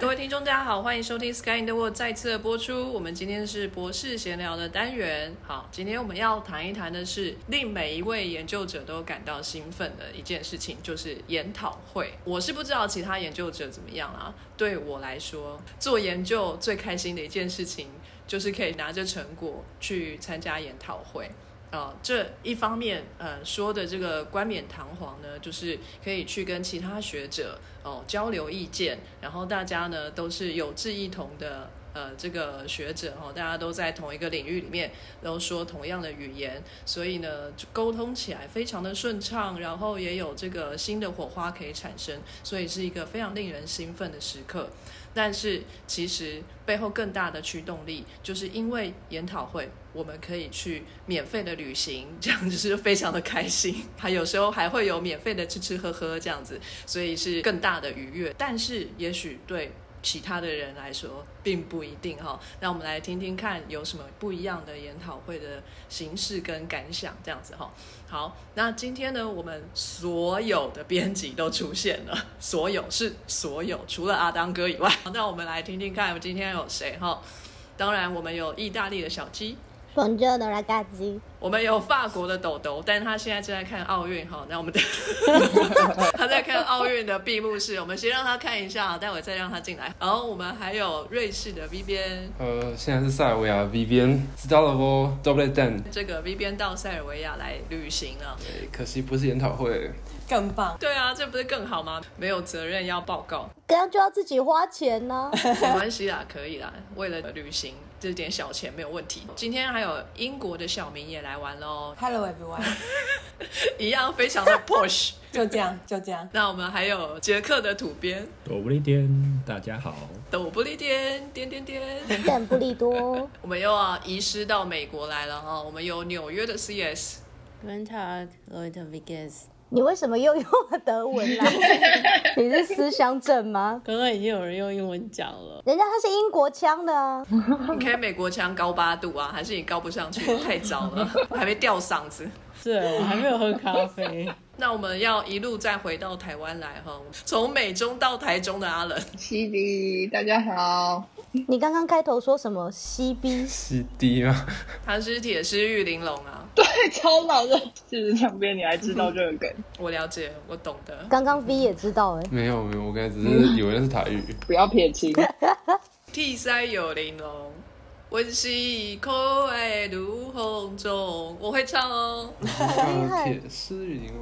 各位听众，大家好，欢迎收听《Sky in the World》再次的播出。我们今天是博士闲聊的单元。好，今天我们要谈一谈的是令每一位研究者都感到兴奋的一件事情，就是研讨会。我是不知道其他研究者怎么样啊，对我来说，做研究最开心的一件事情，就是可以拿着成果去参加研讨会。呃，这一方面，呃，说的这个冠冕堂皇呢，就是可以去跟其他学者哦、交流意见，然后大家呢都是有志一同的。呃，这个学者哦，大家都在同一个领域里面，都说同样的语言，所以呢，沟通起来非常的顺畅，然后也有这个新的火花可以产生，所以是一个非常令人兴奋的时刻。但是其实背后更大的驱动力，就是因为研讨会，我们可以去免费的旅行，这样就是非常的开心。还有时候还会有免费的吃吃喝喝这样子，所以是更大的愉悦。但是也许对其他的人来说并不一定哈。那我们来听听看有什么不一样的研讨会的形式跟感想，这样子哈。好，那今天呢，我们所有的编辑都出现了，所有是所有，除了阿当哥以外。那我们来听听看，今天有谁哈？当然，我们有意大利的小鸡，我们有法国的豆豆，但是他现在正在看奥运哈。那我们的 他在看奥运的闭幕式，我们先让他看一下，待会再让他进来。然后我们还有瑞士的 V 边，呃，现在是塞尔维亚 V 边 s t a l o v o Double Dan，这个 V 边到塞尔维亚来旅行了。对可惜不是研讨会。更棒。对啊，这不是更好吗？没有责任要报告，这样就要自己花钱呢、没关系啦，可以啦。为了旅行，这点小钱没有问题。今天还有英国的小明也来玩喽，Hello everyone，一样非常的 push。就这样，就这样。那我们还有捷克的土编，朵不列颠，大家好。抖不列颠，颠颠颠。但不利多，我们又要移师到美国来了哈，我们有纽约的 CS，Guten Tag, Leute, wie geht's？你为什么又用了德文啦？你是思乡症吗？刚刚已经有人用英文讲了。人家他是英国腔的啊，你可以美国腔高八度啊，还是你高不上去？太早了，我 还没吊嗓子。是我还没有喝咖啡。那我们要一路再回到台湾来哈，从美中到台中的阿冷，西迪，大家好。你刚刚开头说什么西逼？CD 吗？他是铁狮玉玲珑啊，对，超老的，其实两边你还知道这个梗？我了解，我懂得。刚刚 V 也知道哎、没有没有，我刚才只是 以为那是台语。不要撇清。替塞有玲珑，温习口爱如红中，我会唱哦，害铁丝雨玲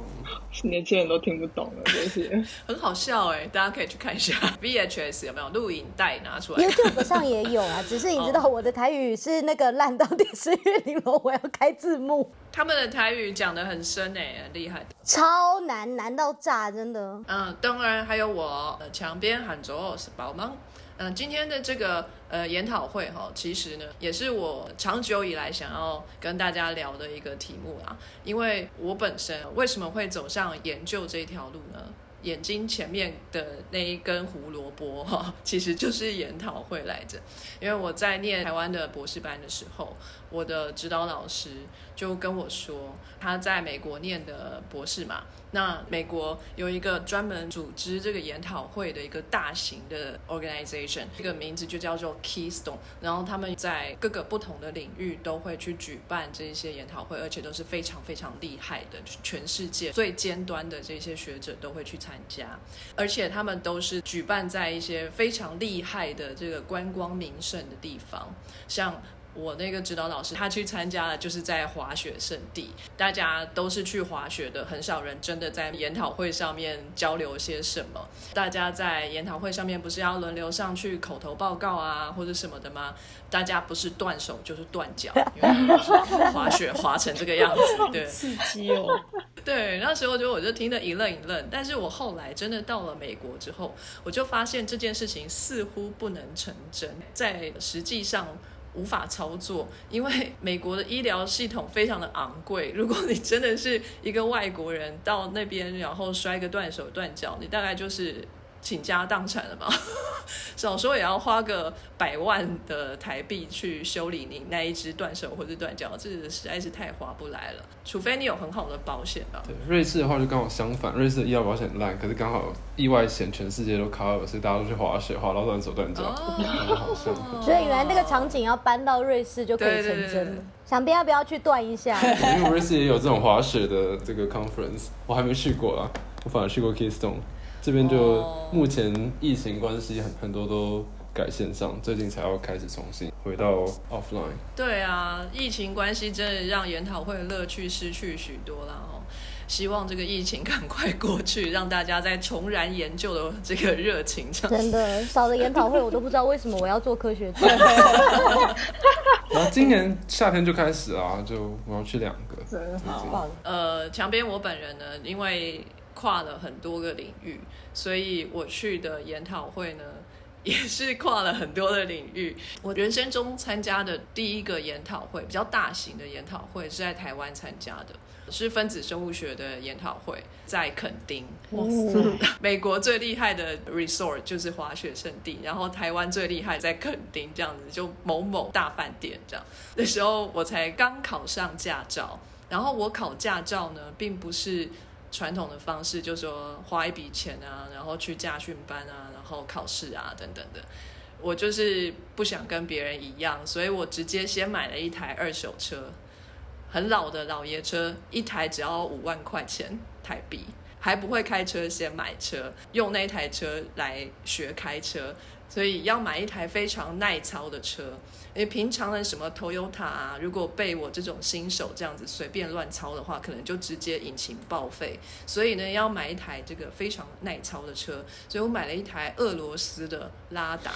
珑，年轻人都听不懂了，这些。很好笑哎，大家可以去看一下 VHS 有没有录影带拿出来。YouTube 上也有啊，只是你知道我的台语是那个烂到底是月玲珑，我要开字幕，他们的台语讲的很深哎，很厉害。超难，难到炸，真的。嗯，当然还有我呃墙边喊着是宝芒。嗯，今天的这个呃研讨会哈，其实呢也是我长久以来想要跟大家聊的一个题目啦。因为我本身为什么会走上研究这条路呢？眼睛前面的那一根胡萝卜哈，其实就是研讨会来着。因为我在念台湾的博士班的时候，我的指导老师就跟我说，他在美国念的博士嘛，那美国有一个专门组织这个研讨会的一个大型的 organization，这个名字就叫做 Keystone。然后他们在各个不同的领域都会去举办这些研讨会，而且都是非常非常厉害的，全世界最尖端的这些学者都会去参加，而且他们都是举办在一些非常厉害的这个观光名胜的地方，像。我那个指导老师，他去参加了，就是在滑雪圣地，大家都是去滑雪的，很少人真的在研讨会上面交流些什么。大家在研讨会上面不是要轮流上去口头报告啊，或者什么的吗？大家不是断手就是断脚，因为滑雪滑成这个样子，对。刺激哦！对，那时候就我就听得一愣一愣，但是我后来真的到了美国之后，我就发现这件事情似乎不能成真，在实际上。无法操作，因为美国的医疗系统非常的昂贵。如果你真的是一个外国人到那边，然后摔个断手断脚，你大概就是倾家荡产了吧？少说也要花个百万的台币去修理你那一只断手或者断脚，这实在是太划不来了。除非你有很好的保险吧。对，瑞士的话就刚好相反，瑞士的医疗保险很烂，可是刚好意外险全世界都 cover，所以大家都去滑雪，滑到断手断脚。所以原来那个场景要搬到瑞士就可以成真了。想必要不要去断一下？因为瑞士也有这种滑雪的这个 conference，我还没去过啦，我反而去过 Keystone，这边就哦目前疫情关系很很多都改线上，最近才要开始重新回到 offline。对啊，疫情关系真的让研讨会的乐趣失去许多啦哦。希望这个疫情赶快过去，让大家再重燃研究的这个热情。真的少了研讨会，我都不知道为什么我要做科学家。然后今年夏天就开始啊，就我要去两个，真的好棒，呃，墙边我本人呢，因为跨了很多个领域，所以我去的研讨会呢。也是跨了很多的领域。我人生中参加的第一个研讨会，比较大型的研讨会是在台湾参加的，是分子生物学的研讨会，在垦丁。哇塞，美国最厉害的 resort 就是滑雪胜地，然后台湾最厉害在垦丁这样子，就某某大饭店这样。那时候我才刚考上驾照，然后我考驾照呢，并不是传统的方式，就说花一笔钱啊，然后去驾训班啊，然后考试啊等等的。我就是不想跟别人一样，所以我直接先买了一台二手车，很老的老爷车，一台只要五万块钱台币。还不会开车，先买车，用那台车来学开车，所以要买一台非常耐操的车。因为平常的什么 Toyota 啊，如果被我这种新手这样子随便乱操的话，可能就直接引擎报废。所以呢，要买一台这个非常耐操的车，所以我买了一台俄罗斯的拉达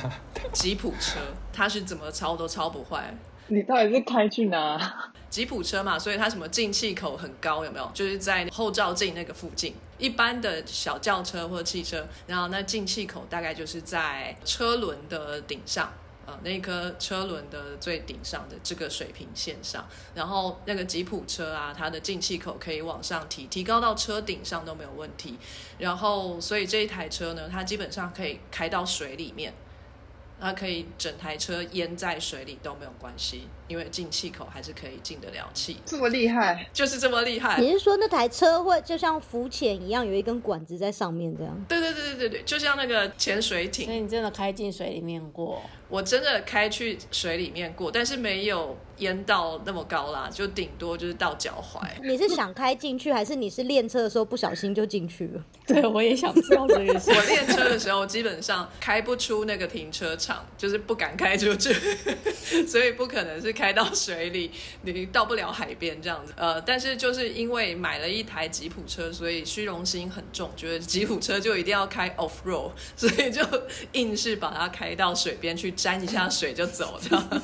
吉普车，它是怎么操都操不坏。你到底是开去哪？吉普车嘛，所以它什么进气口很高，有没有？就是在后照镜那个附近。一般的小轿车或汽车，然后那进气口大概就是在车轮的顶上。呃，那一颗车轮的最顶上的这个水平线上，然后那个吉普车啊，它的进气口可以往上提，提高到车顶上都没有问题。然后，所以这一台车呢，它基本上可以开到水里面，它可以整台车淹在水里都没有关系，因为进气口还是可以进得了气，这么厉害？就是这么厉害。你是说那台车会就像浮潜一样，有一根管子在上面这样？对对对对对对，就像那个潜水艇，所以你真的开进水里面过？我真的开去水里面过，但是没有淹到那么高啦，就顶多就是到脚踝。你是想开进去，还是你是练车的时候不小心就进去了？对，我也想知道这个事。我练车的时候基本上开不出那个停车场，就是不敢开出去，所以不可能是开到水里，你到不了海边这样子。呃，但是就是因为买了一台吉普车，所以虚荣心很重，觉得吉普车就一定要开 off road，所以就硬是把它开到水边去沾一下水就走这样。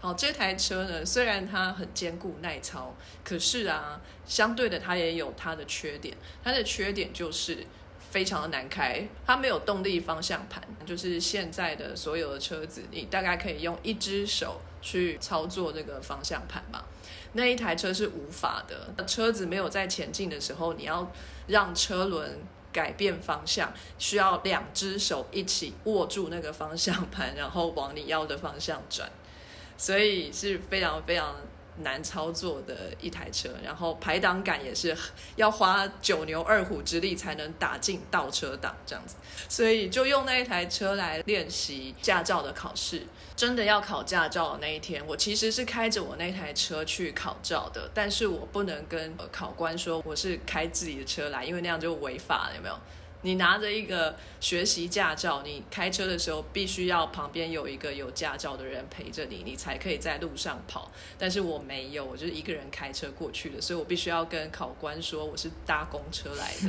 好，这台车呢，虽然它很坚固耐操，可是啊，相对的它也有它的缺点，它的缺点就是。非常的难开，它没有动力方向盘，就是现在的所有的车子，你大概可以用一只手去操作这个方向盘嘛。那一台车是无法的，车子没有在前进的时候，你要让车轮改变方向，需要两只手一起握住那个方向盘，然后往你要的方向转，所以是非常非常。难操作的一台车，然后排挡杆也是要花九牛二虎之力才能打进倒车档这样子，所以就用那一台车来练习驾照的考试。真的要考驾照的那一天，我其实是开着我那台车去考照的，但是我不能跟考官说我是开自己的车来，因为那样就违法了，有没有？你拿着一个学习驾照，你开车的时候必须要旁边有一个有驾照的人陪着你，你才可以在路上跑。但是我没有，我就是一个人开车过去的，所以我必须要跟考官说我是搭公车来的。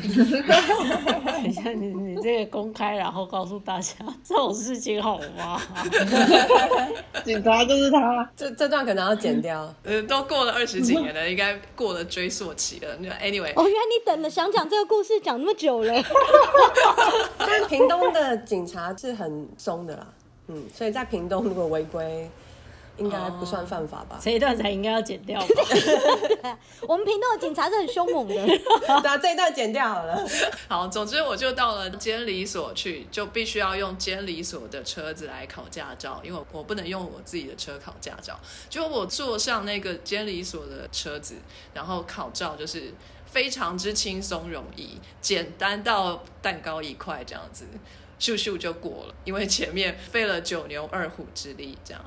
等一下，你你这个公开，然后告诉大家这种事情好吗？警察就是他，这这段可能要剪掉。呃，都过了二十几年了，应该过了追溯期了。那 anyway，哦，原来你等了想讲这个故事讲那么久了。但屏东的警察是很松的啦，嗯，所以在屏东如果违规，应该不算犯法吧？这一段才应该要剪掉吧？我们屏东的警察是很凶猛的。对啊，这一段剪掉好了。好，总之我就到了监理所去，就必须要用监理所的车子来考驾照，因为我不能用我自己的车考驾照。就我坐上那个监理所的车子，然后考照就是非常之轻松容易，简单到蛋糕一块这样子，咻咻就过了。因为前面费了九牛二虎之力，这样。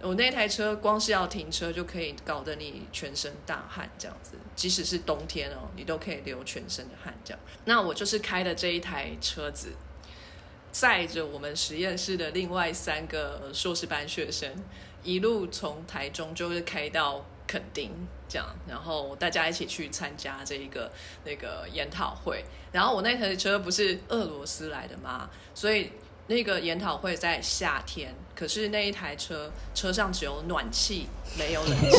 我那台车光是要停车就可以搞得你全身大汗，这样子，即使是冬天哦，你都可以流全身的汗。这样，那我就是开的这一台车子，载着我们实验室的另外三个硕士班学生，一路从台中就是开到垦丁，这样，然后大家一起去参加这一个那个研讨会。然后我那台车不是俄罗斯来的吗？所以。那个研讨会在夏天，可是那一台车车上只有暖气，没有冷气。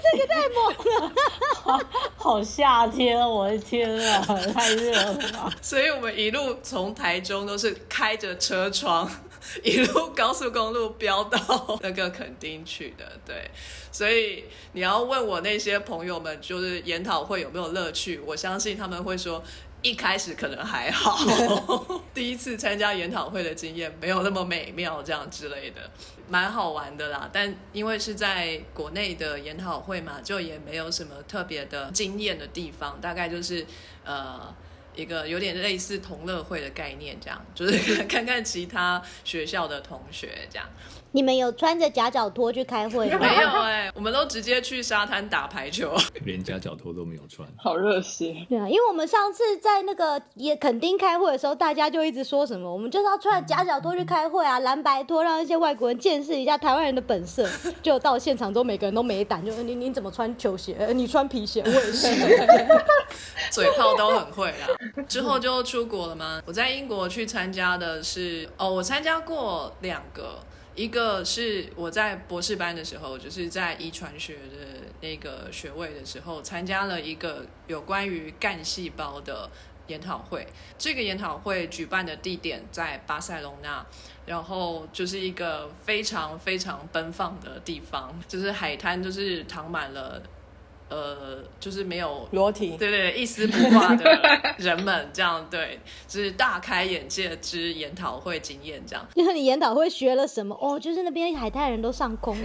这个太猛了，好好夏天，我的天啊，太热了吧！所以我们一路从台中都是开着车窗，一路高速公路飙到那个垦丁去的。对，所以你要问我那些朋友们，就是研讨会有没有乐趣？我相信他们会说。一开始可能还好，第一次参加研讨会的经验没有那么美妙，这样之类的，蛮好玩的啦。但因为是在国内的研讨会嘛，就也没有什么特别的经验的地方，大概就是呃一个有点类似同乐会的概念，这样就是 看看其他学校的同学这样。你们有穿着夹脚拖去开会吗？没有哎，我们都直接去沙滩打排球，连夹脚拖都没有穿，好热血。对啊，因为我们上次在那个也垦丁开会的时候，大家就一直说什么，我们就是要穿夹脚拖去开会啊，蓝白拖，让一些外国人见识一下台湾人的本色。就到现场之后，每个人都没胆，就你你怎么穿球鞋？你穿皮鞋，我也是，嘴炮都很会啦。之后就出国了吗？我在英国去参加的是哦，我参加过两个。一个是我在博士班的时候，就是在遗传学的那个学位的时候，参加了一个有关于干细胞的研讨会。这个研讨会举办的地点在巴塞隆纳，然后就是一个非常非常奔放的地方，就是海滩，就是躺满了。呃，就是没有裸体，对对，一丝不挂的人们，这样对，就是大开眼界之研讨会经验，这样。因为你研讨会学了什么？哦，就是那边海泰人都上空。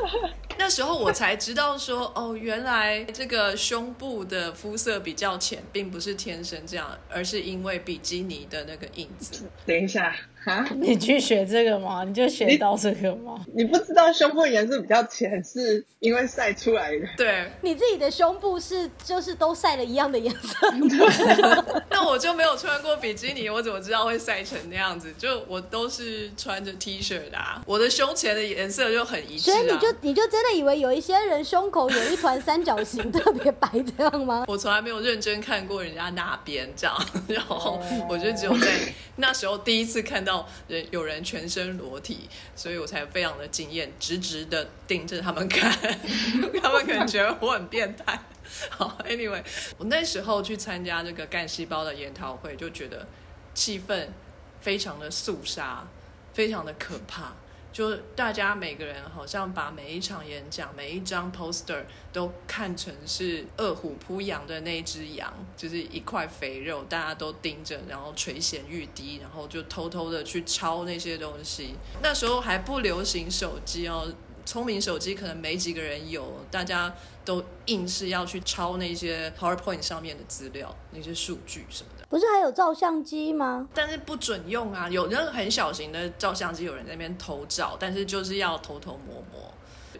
那时候我才知道说，哦，原来这个胸部的肤色比较浅，并不是天生这样，而是因为比基尼的那个印子。等一下。啊！你去学这个吗？你就学到这个吗？你不知道胸部颜色比较浅，是因为晒出来的。对，你自己的胸部是就是都晒了一样的颜色。那我就没有穿过比基尼，我怎么知道会晒成那样子？就我都是穿着 T 恤的，啊我的胸前的颜色就很一致。所以你就你就真的以为有一些人胸口有一团三角形特别白这样吗？我从来没有认真看过人家那边这样，然后我就只有在那时候第一次看到。人有人全身裸体，所以我才非常的惊艳，直直的盯着他们看，他们可能觉得我很变态。好，Anyway，我那时候去参加这个干细胞的研讨会，就觉得气氛非常的肃杀，非常的可怕。就大家每个人好像把每一场演讲、每一张 poster 都看成是饿虎扑羊的那只羊，就是一块肥肉，大家都盯着，然后垂涎欲滴，然后就偷偷的去抄那些东西。那时候还不流行手机哦。聪明手机可能没几个人有，大家都硬是要去抄那些 PowerPoint 上面的资料，那些数据什么。不是还有照相机吗？但是不准用啊！有那个很小型的照相机，有人在那边偷照，但是就是要偷偷摸摸。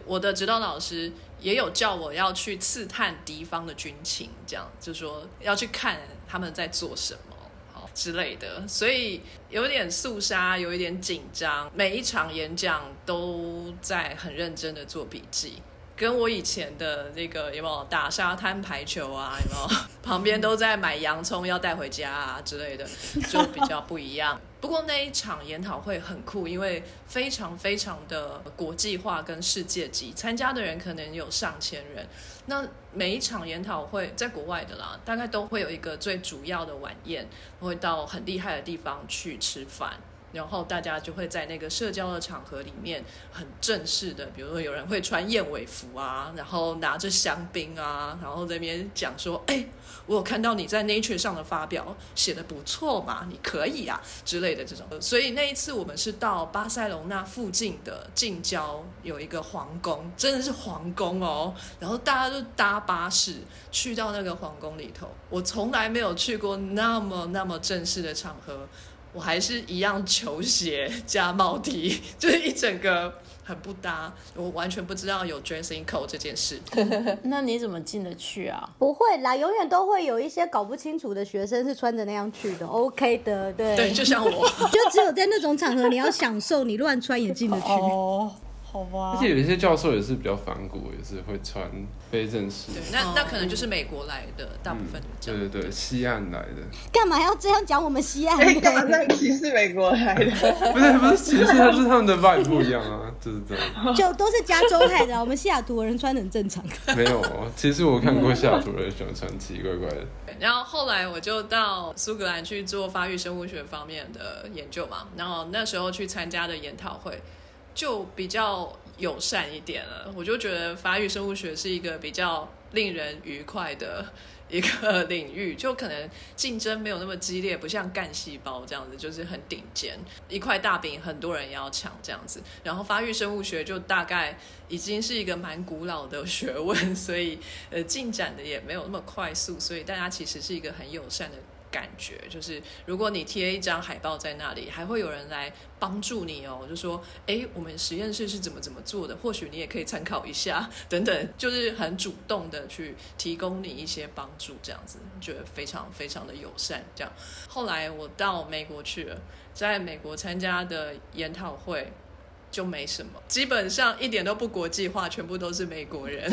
我的指导老师也有叫我要去刺探敌方的军情，这样就说要去看他们在做什么。好之类的，所以有点肃杀，有一点紧张。每一场演讲都在很认真的做笔记，跟我以前的那个有没有打沙滩排球啊，有没有 旁边都在买洋葱要带回家啊之类的，就比较不一样。不过那一场研讨会很酷，因为非常非常的国际化跟世界级，参加的人可能有上千人。那每一场研讨会在国外的啦，大概都会有一个最主要的晚宴，会到很厉害的地方去吃饭。然后大家就会在那个社交的场合里面很正式的，比如说有人会穿燕尾服啊，然后拿着香槟啊，然后在那边讲说，哎，我有看到你在 Nature 上的发表写的不错嘛，你可以啊之类的这种。所以那一次我们是到巴塞隆那附近的近郊有一个皇宫，真的是皇宫哦，然后大家都搭巴士去到那个皇宫里头，我从来没有去过那么那么正式的场合。我还是一样球鞋加帽 T，就是一整个很不搭，我完全不知道有 dressing code 这件事。那你怎么进得去啊？不会啦，永远都会有一些搞不清楚的学生是穿着那样去的，OK 的，对。对，就像我，就只有在那种场合你要享受，你乱穿也进得去。哦，好吧。而且有一些教授也是比较反骨，也是会穿非正式。对，那那可能就是美国来的大部分这样。对对对，西岸来的。干嘛要这样讲我们西岸哎，干嘛这？样歧视美国来的？不是不是歧视，他是他们的 vibe 不一样啊，就是这样。就都是加州派的啊，我们西雅图人穿得很正常。没有，哦，其实我看过西雅图人喜欢穿奇奇怪怪的。然后后来我就到苏格兰去做发育生物学方面的研究嘛，然后那时候去参加的研讨会就比较友善一点了，我就觉得发育生物学是一个比较令人愉快的一个领域，就可能竞争没有那么激烈，不像干细胞这样子，就是很顶尖，一块大饼很多人要抢这样子。然后发育生物学就大概已经是一个蛮古老的学问，所以呃进展的也没有那么快速，所以大家其实是一个很友善的。感觉就是，如果你贴一张海报在那里，还会有人来帮助你哦，就说，哎，我们实验室是怎么怎么做的，或许你也可以参考一下，等等，就是很主动的去提供你一些帮助，这样子，觉得非常非常的友善。这样，后来我到美国去了，在美国参加的研讨会就没什么，基本上一点都不国际化，全部都是美国人，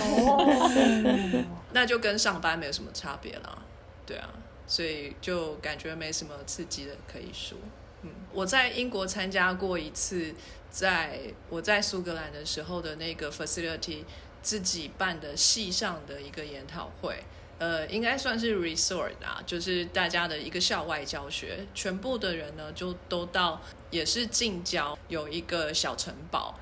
那就跟上班没有什么差别啦，对啊。所以就感觉没什么刺激的可以说。嗯，我在英国参加过一次，在我在苏格兰的时候的那个 facility 自己办的系上的一个研讨会，呃，应该算是 resort 啊，就是大家的一个校外教学，全部的人呢就都到，也是近郊有一个小城堡，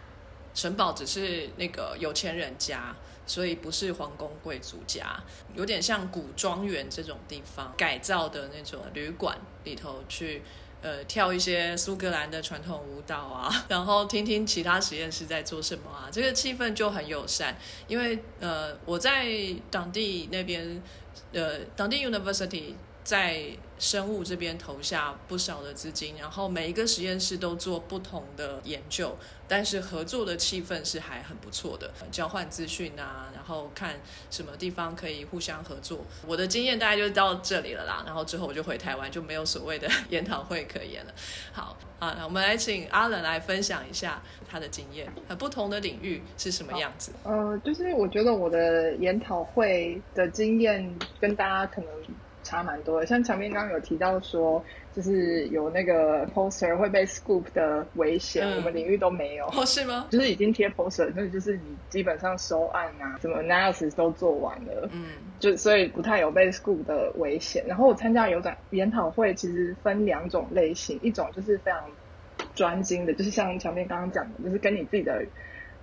城堡只是那个有钱人家。所以不是皇宫贵族家，有点像古庄园这种地方改造的那种旅馆里头去，呃，跳一些苏格兰的传统舞蹈啊，然后听听其他实验室在做什么啊，这个气氛就很友善。因为呃，我在当地那边，呃，当地 University 在生物这边投下不少的资金，然后每一个实验室都做不同的研究。但是合作的气氛是还很不错的，交换资讯啊，然后看什么地方可以互相合作。我的经验大概就到这里了啦，然后之后我就回台湾，就没有所谓的 研讨会可言了。好啊，我们来请阿冷来分享一下他的经验，和不同的领域是什么样子。呃，就是我觉得我的研讨会的经验跟大家可能差蛮多的，像墙面刚刚有提到说。就是有那个 poster 会被 scoop 的危险，我们领域都没有。哦，是吗？就是已经贴 poster，那就是你基本上收案啊，什么 analysis 都做完了。嗯，就所以不太有被 scoop 的危险。然后我参加有展研讨会，其实分两种类型，一种就是非常专精的，就是像墙面刚刚讲的，就是跟你自己的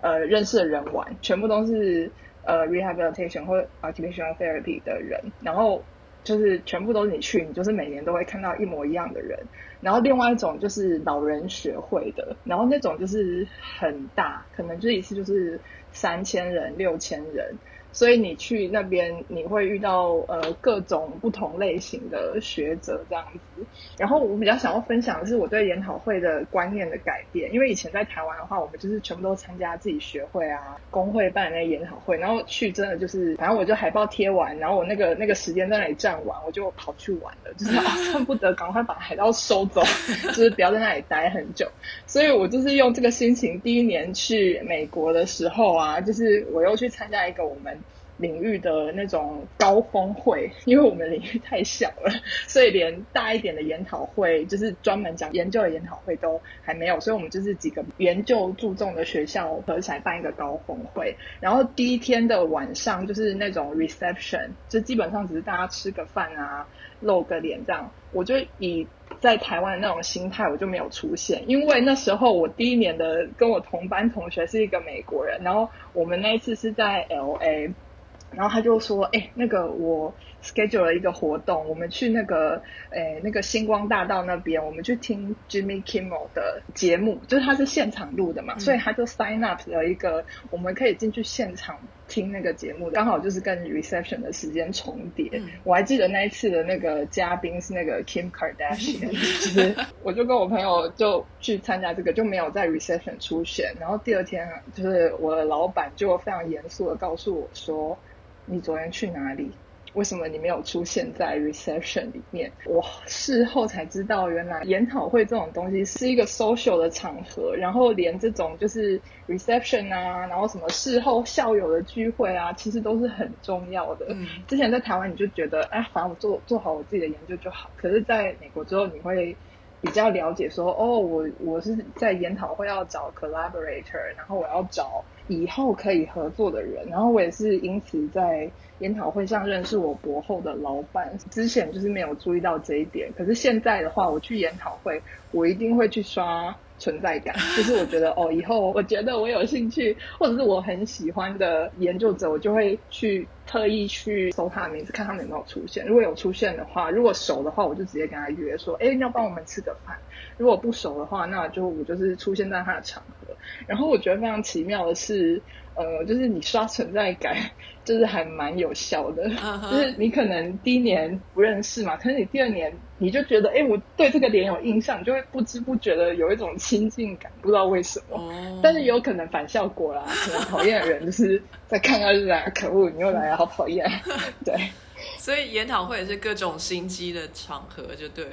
呃认识的人玩，全部都是呃 rehabilitation 或 occupational therapy 的人，然后。就是全部都是你去，你就是每年都会看到一模一样的人。然后另外一种就是老人学会的，然后那种就是很大，可能就一次就是三千人、六千人。所以你去那边，你会遇到呃各种不同类型的学者这样子。然后我比较想要分享的是我对研讨会的观念的改变，因为以前在台湾的话，我们就是全部都参加自己学会啊、工会办的那研讨会，然后去真的就是，反正我就海报贴完，然后我那个那个时间在那里站完，我就跑去玩了，就是恨 不得赶快把海报收走，就是不要在那里待很久。所以我就是用这个心情，第一年去美国的时候啊，就是我又去参加一个我们。领域的那种高峰会，因为我们领域太小了，所以连大一点的研讨会，就是专门讲研究的研讨会都还没有，所以我们就是几个研究注重的学校合起来办一个高峰会。然后第一天的晚上就是那种 reception，就基本上只是大家吃个饭啊，露个脸这样。我就以在台湾那种心态，我就没有出现。因为那时候我第一年的跟我同班同学是一个美国人，然后我们那一次是在 L A，然后他就说：“哎，那个我 schedule 了一个活动，我们去那个诶那个星光大道那边，我们去听 Jimmy Kimmel 的节目，就是他是现场录的嘛，所以他就 sign up 了一个，我们可以进去现场。”听那个节目，刚好就是跟 reception 的时间重叠。我还记得那一次的那个嘉宾是那个 Kim Kardashian，其 实我就跟我朋友就去参加这个，就没有在 reception 出现。然后第二天，就是我的老板就非常严肃的告诉我说：“你昨天去哪里？”为什么你没有出现在 reception 里面？我事后才知道，原来研讨会这种东西是一个 social 的场合，然后连这种就是 reception 啊，然后什么事后校友的聚会啊，其实都是很重要的。嗯之前在台湾你就觉得，哎，反正我做做好我自己的研究就好。可是在美国之后，你会比较了解说，哦，我我是在研讨会要找 collaborator，然后我要找以后可以合作的人，然后我也是因此在。研讨会上认识我博后的老板，之前就是没有注意到这一点。可是现在的话，我去研讨会，我一定会去刷存在感。就是我觉得哦，以后我觉得我有兴趣，或者是我很喜欢的研究者，我就会去特意去搜他的名字，看他们有没有出现。如果有出现的话，如果熟的话，我就直接跟他约说，哎，要帮我们吃个饭。如果不熟的话，那就我就是出现在他的场合。然后我觉得非常奇妙的是。呃，就是你刷存在感，就是还蛮有效的。就是你可能第一年不认识嘛，可是你第二年你就觉得，哎，我对这个脸有印象，就会不知不觉的有一种亲近感，不知道为什么。但是也有可能反效果啦，可能讨厌的人就是在看到就来，可恶，你又来了，好讨厌。对，所以研讨会也是各种心机的场合，就对了。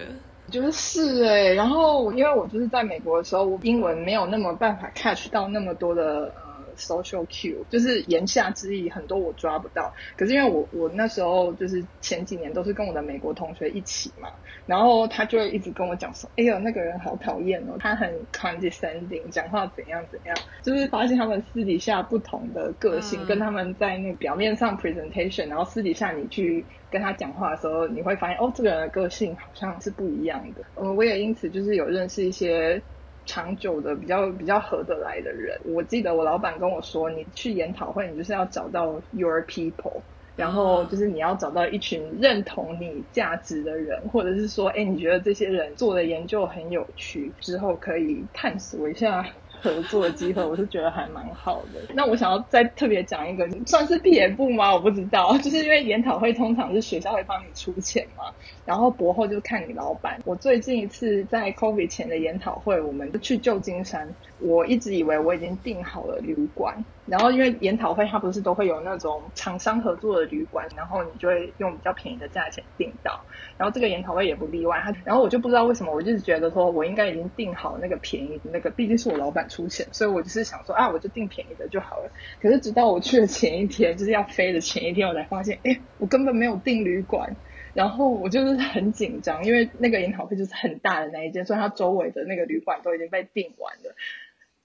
就是哎，然后因为我就是在美国的时候，英文没有那么办法 catch 到那么多的。Social cue 就是言下之意，很多我抓不到。可是因为我我那时候就是前几年都是跟我的美国同学一起嘛，然后他就会一直跟我讲说：“哎呦，那个人好讨厌哦，他很 condescending，讲话怎样怎样。”就是发现他们私底下不同的个性，跟他们在那表面上 presentation，然后私底下你去跟他讲话的时候，你会发现哦，这个人的个性好像是不一样的。嗯，我也因此就是有认识一些。长久的比较比较合得来的人，我记得我老板跟我说，你去研讨会，你就是要找到 your people，然后就是你要找到一群认同你价值的人，或者是说，哎，你觉得这些人做的研究很有趣，之后可以探索一下。合作的机会，我是觉得还蛮好的。那我想要再特别讲一个，算是毕业部吗？我不知道，就是因为研讨会通常是学校会帮你出钱嘛，然后博后就看你老板。我最近一次在 COVID 前的研讨会，我们去旧金山，我一直以为我已经订好了旅馆。然后因为研讨会它不是都会有那种厂商合作的旅馆，然后你就会用比较便宜的价钱订到。然后这个研讨会也不例外，他然后我就不知道为什么，我就是觉得说我应该已经订好那个便宜的那个，毕竟是我老板出钱，所以我就是想说啊，我就订便宜的就好了。可是直到我去的前一天，就是要飞的前一天，我才发现，哎，我根本没有订旅馆。然后我就是很紧张，因为那个研讨会就是很大的那一间，所以它周围的那个旅馆都已经被订完了。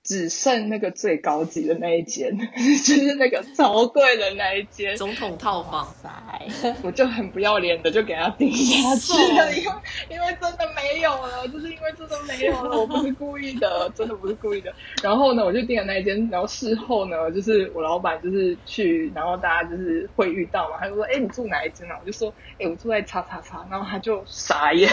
只剩那个最高级的那一间，就是那个超贵的那一间总统套房。我就很不要脸的就给他订下去了，因为 因为真的没有了，就是因为真的没有了，我不是故意的，真的不是故意的。然后呢，我就订了那一间，然后事后呢，就是我老板就是去，然后大家就是会遇到嘛，他就说：“哎，你住哪一间啊？”我就说：“哎，我住在叉叉叉。”然后他就傻眼，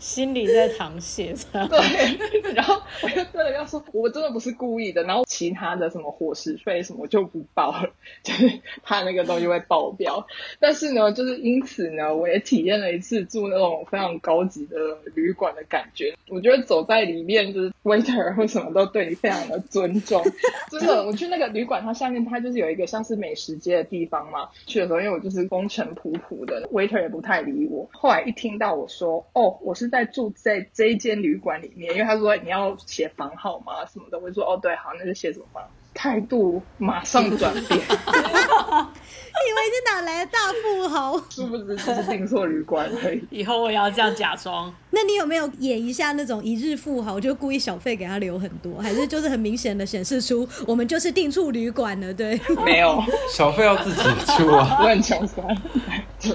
心里在淌血。对，然后我就真的要说。我真的不是故意的，然后其他的什么伙食费什么就不报了，就是怕那个东西会爆表。但是呢，就是因此呢，我也体验了一次住那种非常高级的旅馆的感觉。我觉得走在里面，就是 waiter 或什么都对你非常的尊重。真的，我去那个旅馆，它下面它就是有一个像是美食街的地方嘛。去的时候，因为我就是风尘仆仆的，waiter 也不太理我。后来一听到我说，哦，我是在住在这一间旅馆里面，因为他说你要写房号嘛。什么的，我就说哦对，好，那就写什么吧态度马上转变，以为是哪来的大富豪？殊不知只是订错旅馆而已。以后我也要这样假装。那你有没有演一下那种一日富豪，就故意小费给他留很多，还是就是很明显的显示出我们就是订处旅馆了？对，没有，小费要自己出啊。我很穷酸，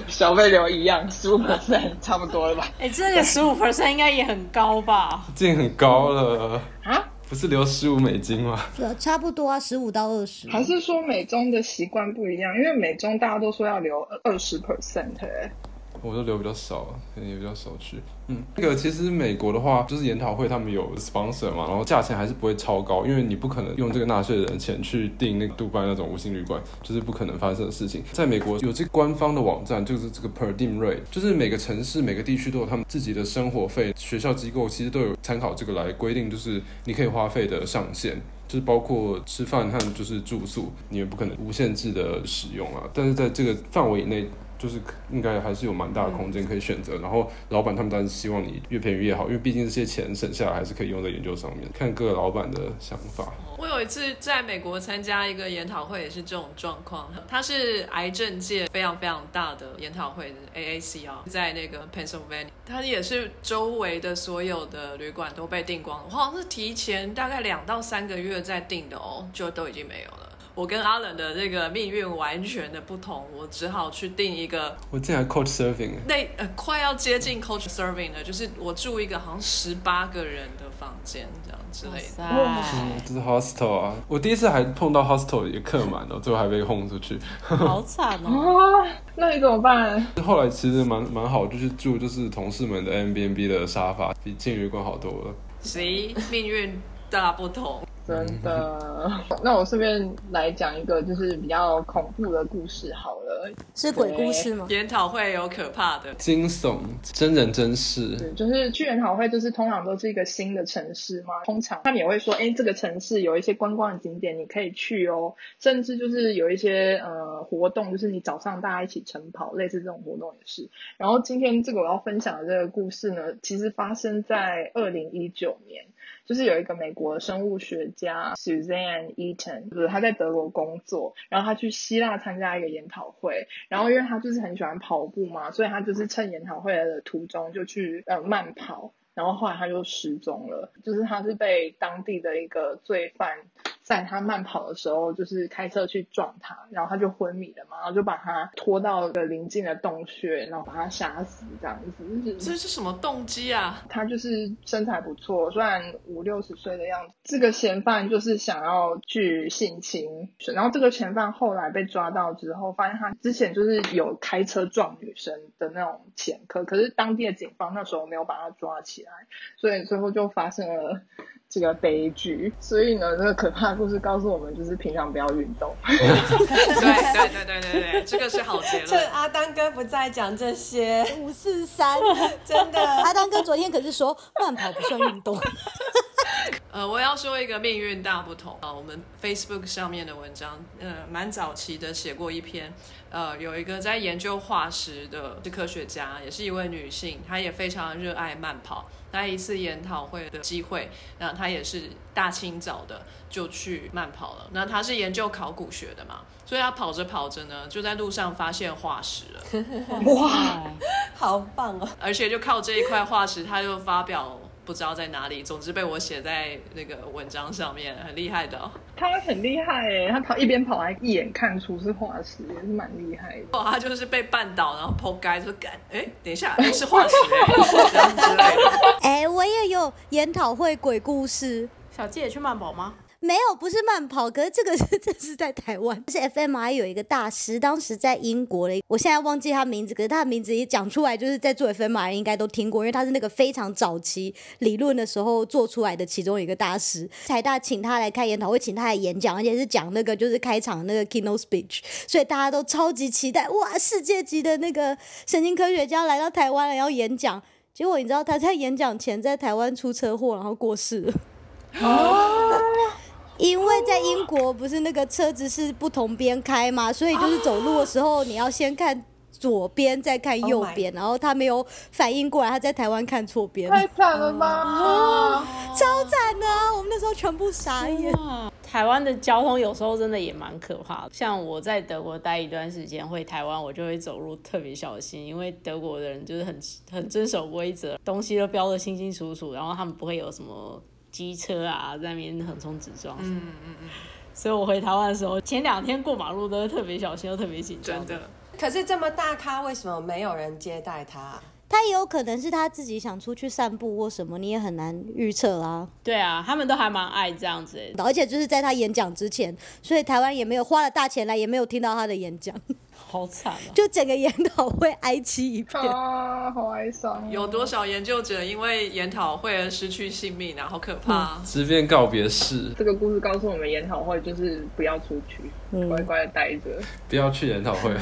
小费留一样，十五 percent 差不多了吧？哎、这个十五 percent 应该也很高吧？已经很高了，啊？不是留十五美金吗？呃，差不多啊，十五到二十。还是说美中的习惯不一样？因为美中大家都说要留二十 percent，哎，我就留比较少，可能也比较少去。嗯，那个其实美国的话，就是研讨会他们有 sponsor 嘛，然后价钱还是不会超高，因为你不可能用这个纳税人的钱去订那个杜拜那种五星旅馆，就是不可能发生的事情。在美国有这官方的网站，就是这个 per diem rate，就是每个城市每个地区都有他们自己的生活费，学校机构其实都有参考这个来规定，就是你可以花费的上限。就是包括吃饭和就是住宿，你也不可能无限制的使用啊。但是在这个范围以内，就是应该还是有蛮大的空间可以选择。然后老板他们当然希望你越便宜越好，因为毕竟这些钱省下来还是可以用在研究上面。看各个老板的想法。我有一次在美国参加一个研讨会，也是这种状况。它是癌症界非常非常大的研讨会，AAC 啊，在那个 Pennsylvania，它也是周围的所有的旅馆都被订光了。我好像是提前大概两到三个月在订的哦，就都已经没有了。我跟阿冷的这个命运完全的不同，我只好去订一个我竟然 coach serving 那呃快要接近 coach serving 了，就是我住一个好像十八个人的房间这样之类的。嗯，这是 hostel 啊。我第一次还碰到 hostel 也客满了，最后还被轰出去。好惨哦！啊，那你怎么办？后来其实蛮蛮好，就是住就是同事们的 M B N B 的沙发，比进旅馆好多了。谁命运大不同？真的，那我顺便来讲一个就是比较恐怖的故事好了。是鬼故事吗？研讨会有可怕的，惊悚真人真事。对，就是去研讨会，就是通常都是一个新的城市嘛，通常他们也会说，哎，这个城市有一些观光的景点，你可以去哦，甚至就是有一些呃活动，就是你早上大家一起晨跑，类似这种活动也是。然后今天这个我要分享的这个故事呢，其实发生在二零一九年。就是有一个美国生物学家 Suzanne Eaton，就是他在德国工作，然后他去希腊参加一个研讨会，然后因为他就是很喜欢跑步嘛，所以他就是趁研讨会的途中就去呃慢跑，然后后来他就失踪了，就是他是被当地的一个罪犯。在他慢跑的时候，就是开车去撞他，然后他就昏迷了嘛，然后就把他拖到一个临近的洞穴，然后把他杀死，这样子。这是什么动机啊？他就是身材不错，虽然五六十岁的样子。这个嫌犯就是想要去性侵，然后这个嫌犯后来被抓到之后，发现他之前就是有开车撞女生的那种前科，可是当地的警方那时候没有把他抓起来，所以最后就发生了。这个悲剧，所以呢，这个可怕的故事告诉我们，就是平常不要运动。对对对对对对，这个是好结论。趁阿丹哥不在讲这些，五四三，真的。阿丹哥昨天可是说慢跑不算运动。呃，我要说一个命运大不同啊。我们 Facebook 上面的文章，呃，蛮早期的写过一篇，呃，有一个在研究化石的是科学家，也是一位女性，她也非常热爱慢跑。那一次研讨会的机会，那她也是大清早的就去慢跑了。那她是研究考古学的嘛，所以她跑着跑着呢，就在路上发现化石了。哇，好棒哦！而且就靠这一块化石，她就发表。不知道在哪里，总之被我写在那个文章上面，很厉害的、哦。他很厉害哎，他跑一边跑还一眼看出是化石，也是蛮厉害的。哦，他就是被绊倒，然后扑街，说干，哎，等一下，是化石哎，这样之类的。哎，我也有研讨会鬼故事。小纪也去慢跑吗？没有，不是慢跑，可是这个 是这是在台湾，是 FMI 有一个大师，当时在英国的，我现在忘记他名字，可是他的名字一讲出来，就是在做 FMI 应该都听过，因为他是那个非常早期理论的时候做出来的其中一个大师。台大请他来开研讨会，请他来演讲，而且是讲那个就是开场那个 keynote speech，所以大家都超级期待，哇，世界级的那个神经科学家来到台湾了要演讲，结果你知道他在演讲前在台湾出车祸，然后过世了。哦。因为在英国不是那个车子是不同边开嘛，所以就是走路的时候你要先看左边，再看右边，然后他没有反应过来，他在台湾看错边，太惨了吧！超惨的，我们那时候全部傻眼。台湾的交通有时候真的也蛮可怕的。像我在德国待一段时间，回台湾我就会走路特别小心，因为德国的人就是很很遵守规则，东西都标的清清楚楚，然后他们不会有什么机车啊在那边横冲直撞。嗯嗯嗯。所以我回台湾的时候，前两天过马路都是特别小心，又特别紧张。真的。可是这么大咖，为什么没有人接待他？他也有可能是他自己想出去散步或什么，你也很难预测啊。对啊，他们都还蛮爱这样子，而且就是在他演讲之前，所以台湾也没有花了大钱来，也没有听到他的演讲。好惨啊！就整个研讨会哀戚一片啊，好哀伤。有多少研究者因为研讨会而失去性命啊？好可怕！直变告别式。这个故事告诉我们，研讨会就是不要出去，乖乖的待着，不要去研讨会。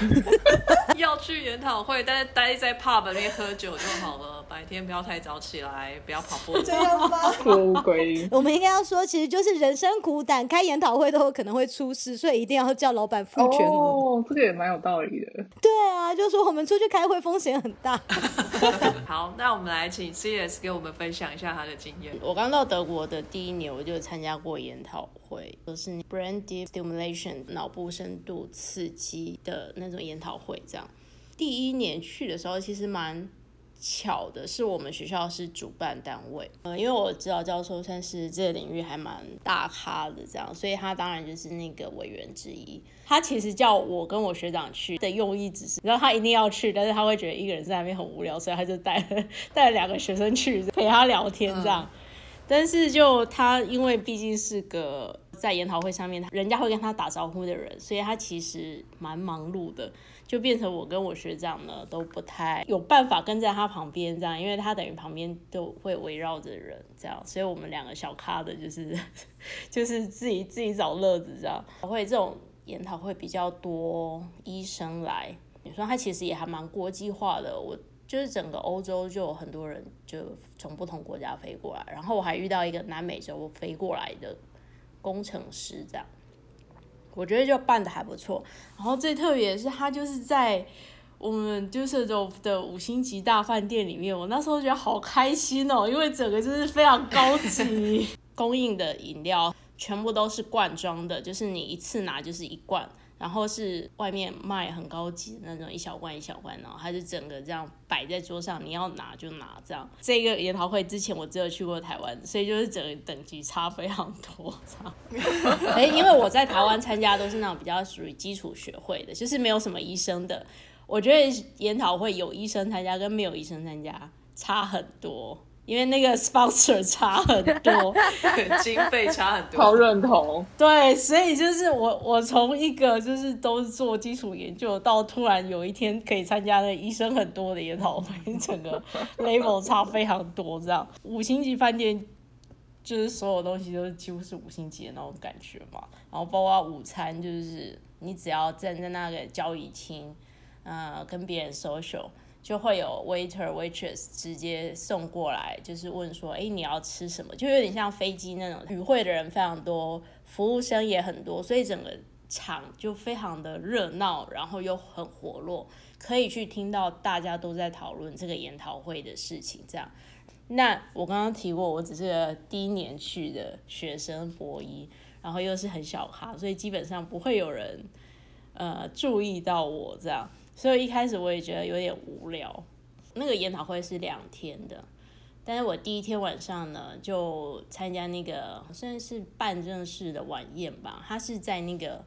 要去研讨会，但是待在 pub 里面喝酒就好了。白天不要太早起来，不要跑步。这样吗？乌龟。我们应该要说，其实就是人生苦短，开研讨会都有可能会出事，所以一定要叫老板付全额。哦，这个也蛮有道理的。对啊，就说我们出去开会风险很大。好，那我们来请 CS 给我们分享一下他的经验。我刚到德国的第一年，我就参加过研讨会，就是 brain deep stimulation 脑部深度刺激的那种研讨会。这样，第一年去的时候，其实蛮。巧的是，我们学校是主办单位，呃，因为我知道教授算是这个领域还蛮大咖的，这样，所以他当然就是那个委员之一。他其实叫我跟我学长去的用意只是，然后他一定要去，但是他会觉得一个人在那边很无聊，所以他就带了带了两个学生去陪他聊天这样。但是就他，因为毕竟是个在研讨会上面，人家会跟他打招呼的人，所以他其实蛮忙碌的。就变成我跟我学长呢都不太有办法跟在他旁边这样，因为他等于旁边都会围绕着人这样，所以我们两个小咖的就是 就是自己自己找乐子这样。会这种研讨会比较多医生来，你说他其实也还蛮国际化的。我就是整个欧洲就有很多人就从不同国家飞过来，然后我还遇到一个南美洲飞过来的工程师这样。我觉得就办的还不错，然后最特别的是，它就是在我们就是的五星级大饭店里面，我那时候觉得好开心哦，因为整个就是非常高级，供应的饮料全部都是罐装的，就是你一次拿就是一罐。然后是外面卖很高级的那种一小罐一小罐，然后它是整个这样摆在桌上，你要拿就拿这样。这个研讨会之前我只有去过台湾，所以就是整个等级差非常多。哎，因为我在台湾参加都是那种比较属于基础学会的，就是没有什么医生的。我觉得研讨会有医生参加跟没有医生参加差很多。因为那个 sponsor 差很多，经费差很多，超认同。对，所以就是我，我从一个就是都是做基础研究，到突然有一天可以参加那医生很多的研讨会，整个 level 差非常多。这样五星级饭店就是所有东西都是几乎是五星级的那种感觉嘛，然后包括午餐，就是你只要站在那个交易厅，呃，跟别人 social。就会有 waiter waitress 直接送过来，就是问说，哎，你要吃什么？就有点像飞机那种，与会的人非常多，服务生也很多，所以整个场就非常的热闹，然后又很活络，可以去听到大家都在讨论这个研讨会的事情。这样，那我刚刚提过，我只是第一年去的学生博一，然后又是很小咖，所以基本上不会有人呃注意到我这样。所以一开始我也觉得有点无聊。那个研讨会是两天的，但是我第一天晚上呢，就参加那个算是半正式的晚宴吧。它是在那个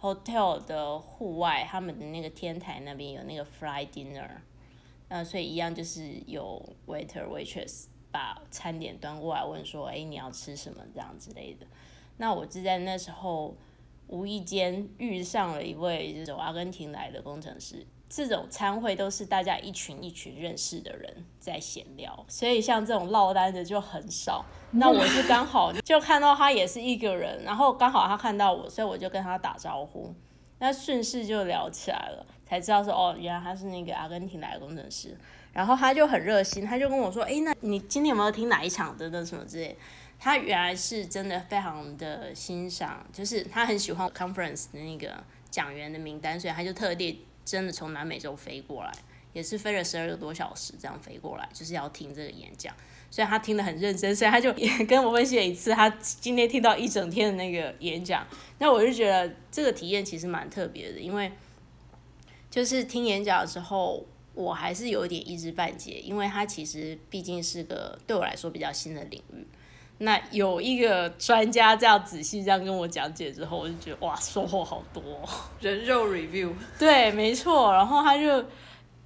hotel 的户外，他们的那个天台那边有那个 fly dinner。那所以一样就是有 waiter waitress 把餐点端过来，问说：“哎，你要吃什么？”这样之类的。那我是在那时候。无意间遇上了一位这种阿根廷来的工程师，这种参会都是大家一群一群认识的人在闲聊，所以像这种落单的就很少。那我是刚好就看到他也是一个人，然后刚好他看到我，所以我就跟他打招呼，那顺势就聊起来了，才知道说哦，原来他是那个阿根廷来的工程师，然后他就很热心，他就跟我说，哎，那你今天有没有听哪一场的那什么之类。他原来是真的非常的欣赏，就是他很喜欢 conference 的那个讲员的名单，所以他就特地真的从南美洲飞过来，也是飞了十二个多小时这样飞过来，就是要听这个演讲。所以他听得很认真，所以他就也跟我分析一次他今天听到一整天的那个演讲。那我就觉得这个体验其实蛮特别的，因为就是听演讲的时候，我还是有一点一知半解，因为它其实毕竟是个对我来说比较新的领域。那有一个专家这样仔细这样跟我讲解之后，我就觉得哇，收获好多。人肉 review，对，没错。然后他就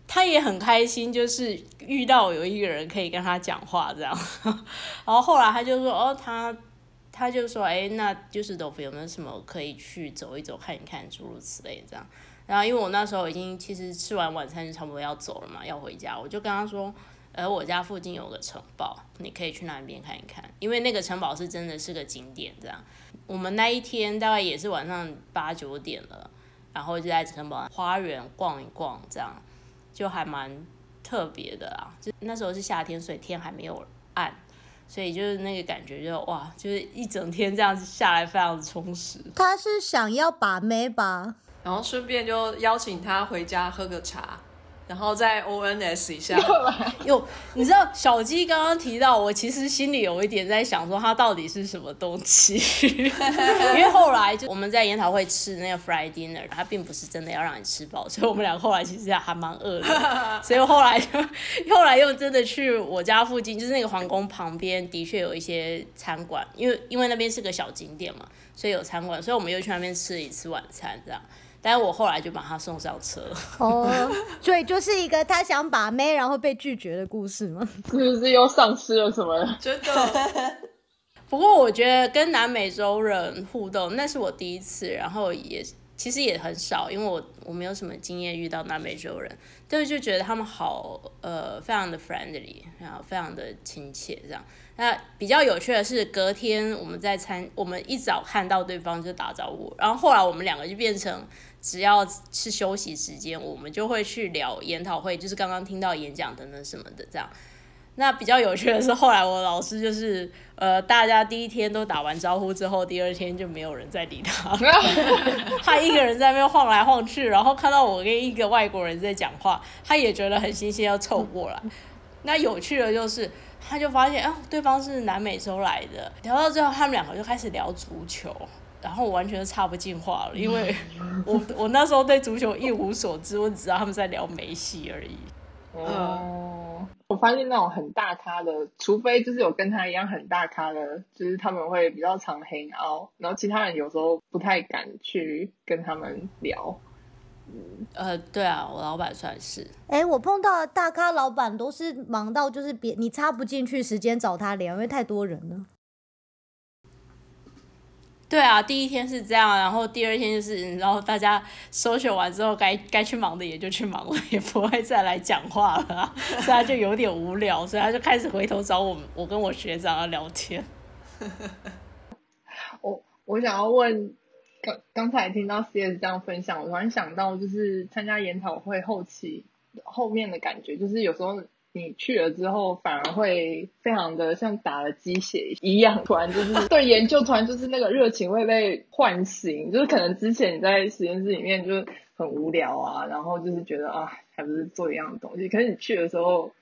他也很开心，就是遇到有一个人可以跟他讲话这样。然后后来他就说，哦，他他就说，哎，那就是豆腐有没有什么可以去走一走、看一看，诸如此类这样。然后因为我那时候已经其实吃完晚餐就差不多要走了嘛，要回家，我就跟他说。而我家附近有个城堡，你可以去那边看一看，因为那个城堡是真的是个景点。这样，我们那一天大概也是晚上八九点了，然后就在城堡花园逛一逛，这样就还蛮特别的啊。就那时候是夏天，所以天还没有暗，所以就是那个感觉就哇，就是一整天这样子下来非常的充实。他是想要把妹吧，然后顺便就邀请他回家喝个茶。然后再 ONS 一下，又你知道小鸡刚刚提到，我其实心里有一点在想说，它到底是什么东西？因为后来就我们在研讨会吃那个 Friday dinner，它并不是真的要让你吃饱，所以我们俩后来其实还蛮饿的，所以后来就后来又真的去我家附近，就是那个皇宫旁边，的确有一些餐馆，因为因为那边是个小景点嘛，所以有餐馆，所以我们又去那边吃了一次晚餐，这样。但是我后来就把他送上车。哦，所以就是一个他想把妹，然后被拒绝的故事吗？是不是又丧失了什么？真的。不过我觉得跟南美洲人互动，那是我第一次，然后也其实也很少，因为我我没有什么经验遇到南美洲人，但是就觉得他们好呃，非常的 friendly，然后非常的亲切这样。那比较有趣的是，隔天我们在餐，我们一早看到对方就打招呼，然后后来我们两个就变成。只要是休息时间，我们就会去聊研讨会，就是刚刚听到演讲等等什么的这样。那比较有趣的是，后来我老师就是呃，大家第一天都打完招呼之后，第二天就没有人再理他，他一个人在那边晃来晃去，然后看到我跟一个外国人在讲话，他也觉得很新鲜，要凑过来。那有趣的就是，他就发现啊，对方是南美洲来的，聊到最后，他们两个就开始聊足球。然后我完全插不进话了，因为 我我那时候对足球一无所知，我只知道他们在聊梅西而已。哦，我发现那种很大咖的，除非就是有跟他一样很大咖的，就是他们会比较常黑熬，然后其他人有时候不太敢去跟他们聊。嗯，呃，对啊，我老板算是。哎，我碰到的大咖老板都是忙到就是别你插不进去时间找他聊，因为太多人了。对啊，第一天是这样，然后第二天就是，然后大家收学完之后，该该去忙的也就去忙了，也不会再来讲话了，所以他就有点无聊，所以他就开始回头找我，我跟我学长聊天。我我想要问，刚刚才听到 CS 这样分享，我突然想到，就是参加研讨会后期后面的感觉，就是有时候。你去了之后，反而会非常的像打了鸡血一样，突然就是 对研究，突然就是那个热情会被唤醒。就是可能之前你在实验室里面就是很无聊啊，然后就是觉得啊，还不是做一样的东西。可是你去的时候，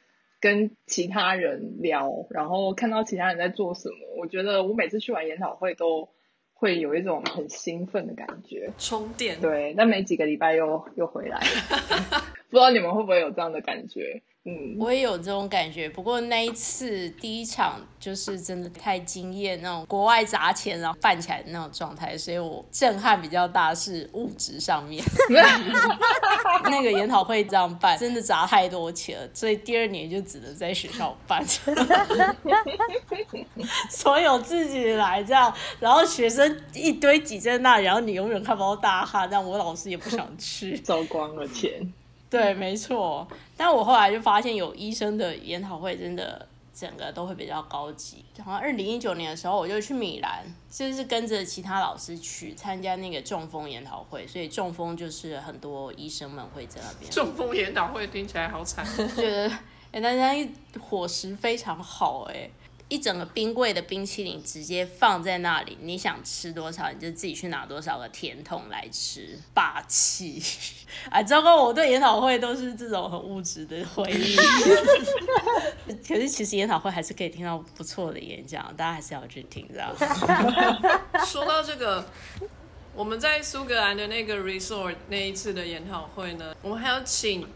跟其他人聊，然后看到其他人在做什么，我觉得我每次去完研讨会都会有一种很兴奋的感觉，充电。对，但没几个礼拜又又回来了，不知道你们会不会有这样的感觉？嗯，我也有这种感觉，不过那一次第一场就是真的太惊艳，那种国外砸钱然后办起来的那种状态，所以我震撼比较大是物质上面。那个研讨会这样办，真的砸太多钱了，所以第二年就只能在学校办。所有自己来这样，然后学生一堆挤在那，然后你永远看不到大哈，但我老师也不想去，烧光了钱。对，没错。但我后来就发现，有医生的研讨会真的整个都会比较高级。好像二零一九年的时候，我就去米兰，就是跟着其他老师去参加那个中风研讨会。所以中风就是很多医生们会在那边。中风研讨会听起来好惨。觉得哎，大家伙食非常好哎。一整个冰柜的冰淇淋直接放在那里，你想吃多少你就自己去拿多少个甜筒来吃，霸气！啊，糟糕，我对研讨会都是这种很物质的回忆。可是其实研讨会还是可以听到不错的演讲，大家还是要去听，这样。说到这个，我们在苏格兰的那个 resort 那一次的研讨会呢，我们还要请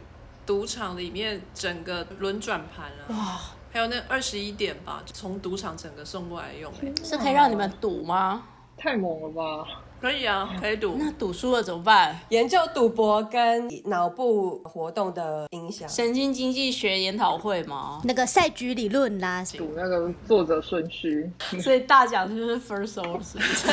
赌场里面整个轮转盘啊，哇，还有那二十一点吧，从赌场整个送过来用，哎，是可以让你们赌吗？太猛了吧！可以啊，可以赌。那赌输了怎么办？研究赌博跟脑部活动的影响。神经经济学研讨会吗？那个赛局理论啦，赌那个作者顺序。所以大奖就是 first？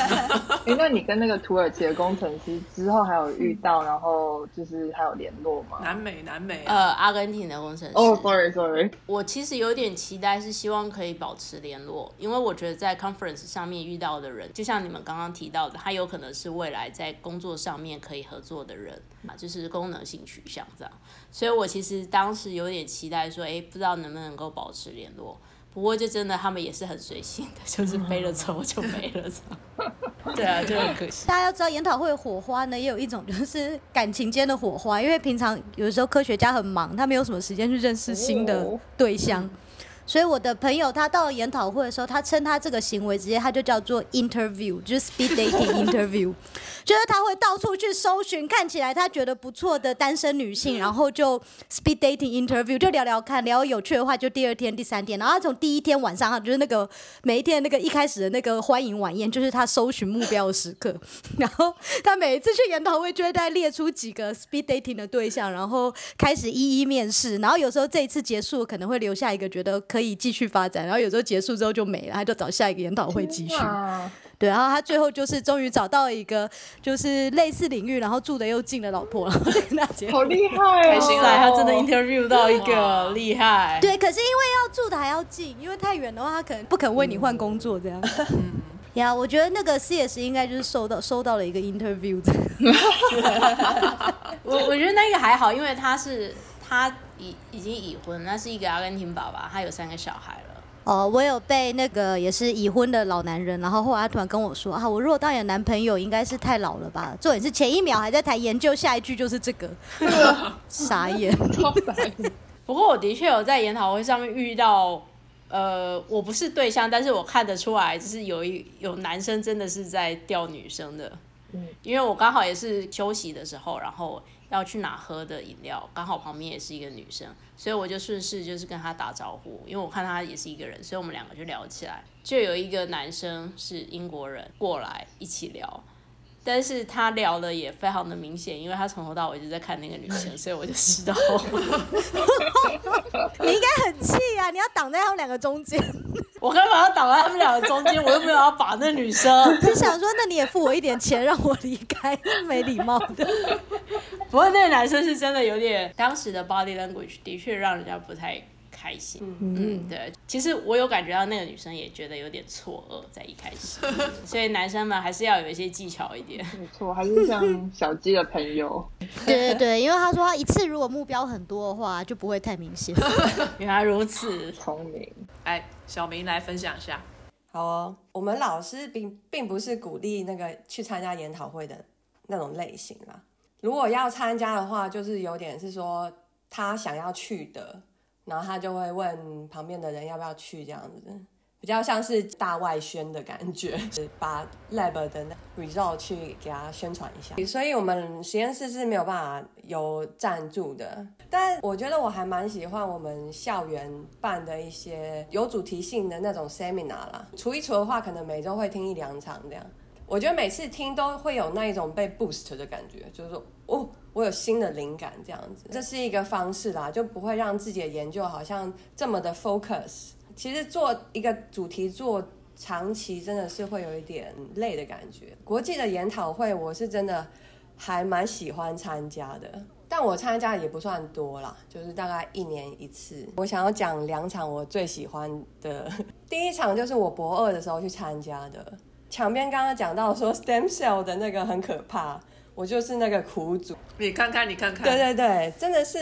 哎，那你跟那个土耳其的工程师之后还有遇到，然后就是还有联络吗？南美，南美。呃，阿根廷的工程师。哦，sorry，sorry。我其实有点期待，是希望可以保持联络，因为我觉得在 conference 上面遇到的人，就像你们刚刚提到的，他有可能是未来在工作上面可以合作的人嘛，就是功能性取向这样。所以我其实当时有点期待说，哎，不知道能不能够保持联络。不过就真的他们也是很随性的，就是飞了之后就没了这样。对啊，就很可惜。大家要知道，研讨会火花呢，也有一种就是感情间的火花，因为平常有的时候科学家很忙，他没有什么时间去认识新的对象。所以我的朋友他到了研讨会的时候，他称他这个行为直接他就叫做 interview，就是 speed dating interview，就是他会到处去搜寻看起来他觉得不错的单身女性，然后就 speed dating interview 就聊聊看，聊有趣的话就第二天、第三天，然后他从第一天晚上就是那个每一天那个一开始的那个欢迎晚宴，就是他搜寻目标的时刻，然后他每一次去研讨会就会再列出几个 speed dating 的对象，然后开始一一面试，然后有时候这一次结束可能会留下一个觉得。可以继续发展，然后有时候结束之后就没了，他就找下一个研讨会继续。对，然后他最后就是终于找到一个就是类似领域，然后住的又近的老婆，然后跟他结婚。好厉害，开心他真的 interview 到一个厉害。对，可是因为要住的还要近，因为太远的话，他可能不肯为你换工作这样。嗯，呀，我觉得那个 CS 应该就是收到收到了一个 interview。我我觉得那个还好，因为他是他。已已经已婚，那是一个阿根廷爸爸，他有三个小孩了。哦，我有被那个也是已婚的老男人，然后后来他突然跟我说啊，我如果当你的男朋友，应该是太老了吧？重点是前一秒还在谈研究，下一句就是这个，傻眼。不过我的确有在研讨会上面遇到，呃，我不是对象，但是我看得出来，就是有一有男生真的是在钓女生的。嗯，因为我刚好也是休息的时候，然后。要去哪喝的饮料，刚好旁边也是一个女生，所以我就顺势就是跟她打招呼，因为我看她也是一个人，所以我们两个就聊起来。就有一个男生是英国人过来一起聊。但是他聊的也非常的明显，因为他从头到尾就在看那个女生，所以我就知道。你应该很气啊！你要挡在他们两个中间。我干嘛要挡在他们两个中间？我又没有要把那女生。你想说，那你也付我一点钱让我离开，没礼貌的。不过那个男生是真的有点，当时的 body language 的确让人家不太。开心，嗯，对，其实我有感觉到那个女生也觉得有点错愕，在一开始，所以男生们还是要有一些技巧一点，没错，还是像小鸡的朋友，对对对，因为他说他一次如果目标很多的话，就不会太明显。原来如此，聪明。哎，小明来分享一下。好哦，我们老师并并不是鼓励那个去参加研讨会的那种类型啦。如果要参加的话，就是有点是说他想要去的。然后他就会问旁边的人要不要去，这样子比较像是大外宣的感觉，把 lab 的 result 去给他宣传一下。所以我们实验室是没有办法有赞助的，但我觉得我还蛮喜欢我们校园办的一些有主题性的那种 seminar 啦。除一除的话，可能每周会听一两场这样。我觉得每次听都会有那一种被 boost 的感觉，就是说哦。我有新的灵感，这样子，这是一个方式啦，就不会让自己的研究好像这么的 focus。其实做一个主题做长期，真的是会有一点累的感觉。国际的研讨会，我是真的还蛮喜欢参加的，但我参加也不算多啦，就是大概一年一次。我想要讲两场我最喜欢的，第一场就是我博二的时候去参加的。墙边刚刚讲到说 stem cell 的那个很可怕。我就是那个苦主，你看看，你看看，对对对，真的是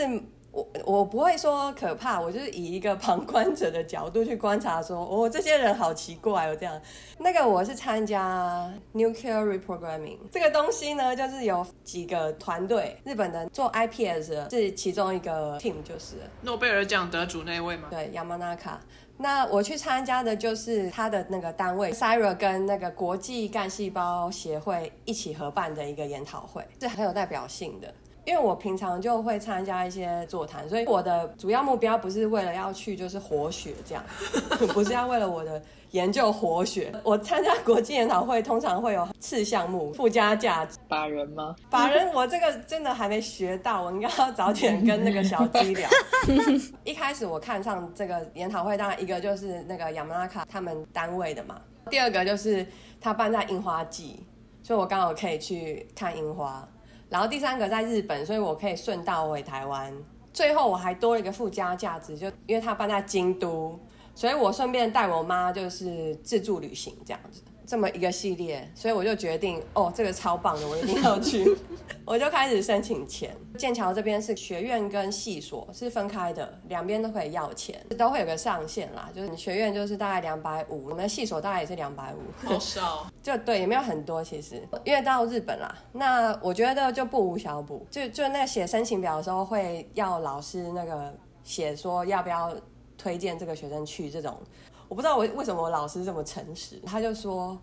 我我不会说可怕，我就是以一个旁观者的角度去观察，说哦，这些人好奇怪哦，这样。那个我是参加 nuclear reprogramming 这个东西呢，就是有几个团队，日本的做 IPS 的是其中一个 team，就是诺贝尔奖得主那位吗？对，Yamanaka。那我去参加的就是他的那个单位 c y r a 跟那个国际干细胞协会一起合办的一个研讨会，是很有代表性的。因为我平常就会参加一些座谈，所以我的主要目标不是为了要去就是活血这样，不是要为了我的研究活血。我参加国际研讨会通常会有次项目、附加价值。把人吗？把人，我这个真的还没学到，我应该要早点跟那个小鸡聊。一开始我看上这个研讨会，当然一个就是那个雅马拉卡他们单位的嘛，第二个就是他办在樱花季，所以我刚好可以去看樱花。然后第三个在日本，所以我可以顺道回台湾。最后我还多了一个附加价值，就因为他搬在京都，所以我顺便带我妈就是自助旅行这样子。这么一个系列，所以我就决定，哦，这个超棒的，我一定要去。我就开始申请钱。剑桥这边是学院跟系所是分开的，两边都可以要钱，都会有个上限啦。就是你学院就是大概两百五，我们的系所大概也是两百五，好少。就对，也没有很多其实，因为到日本啦，那我觉得就不无小补。就就那写申请表的时候，会要老师那个写说要不要推荐这个学生去这种。我不知道为为什么我老师这么诚实，他就说，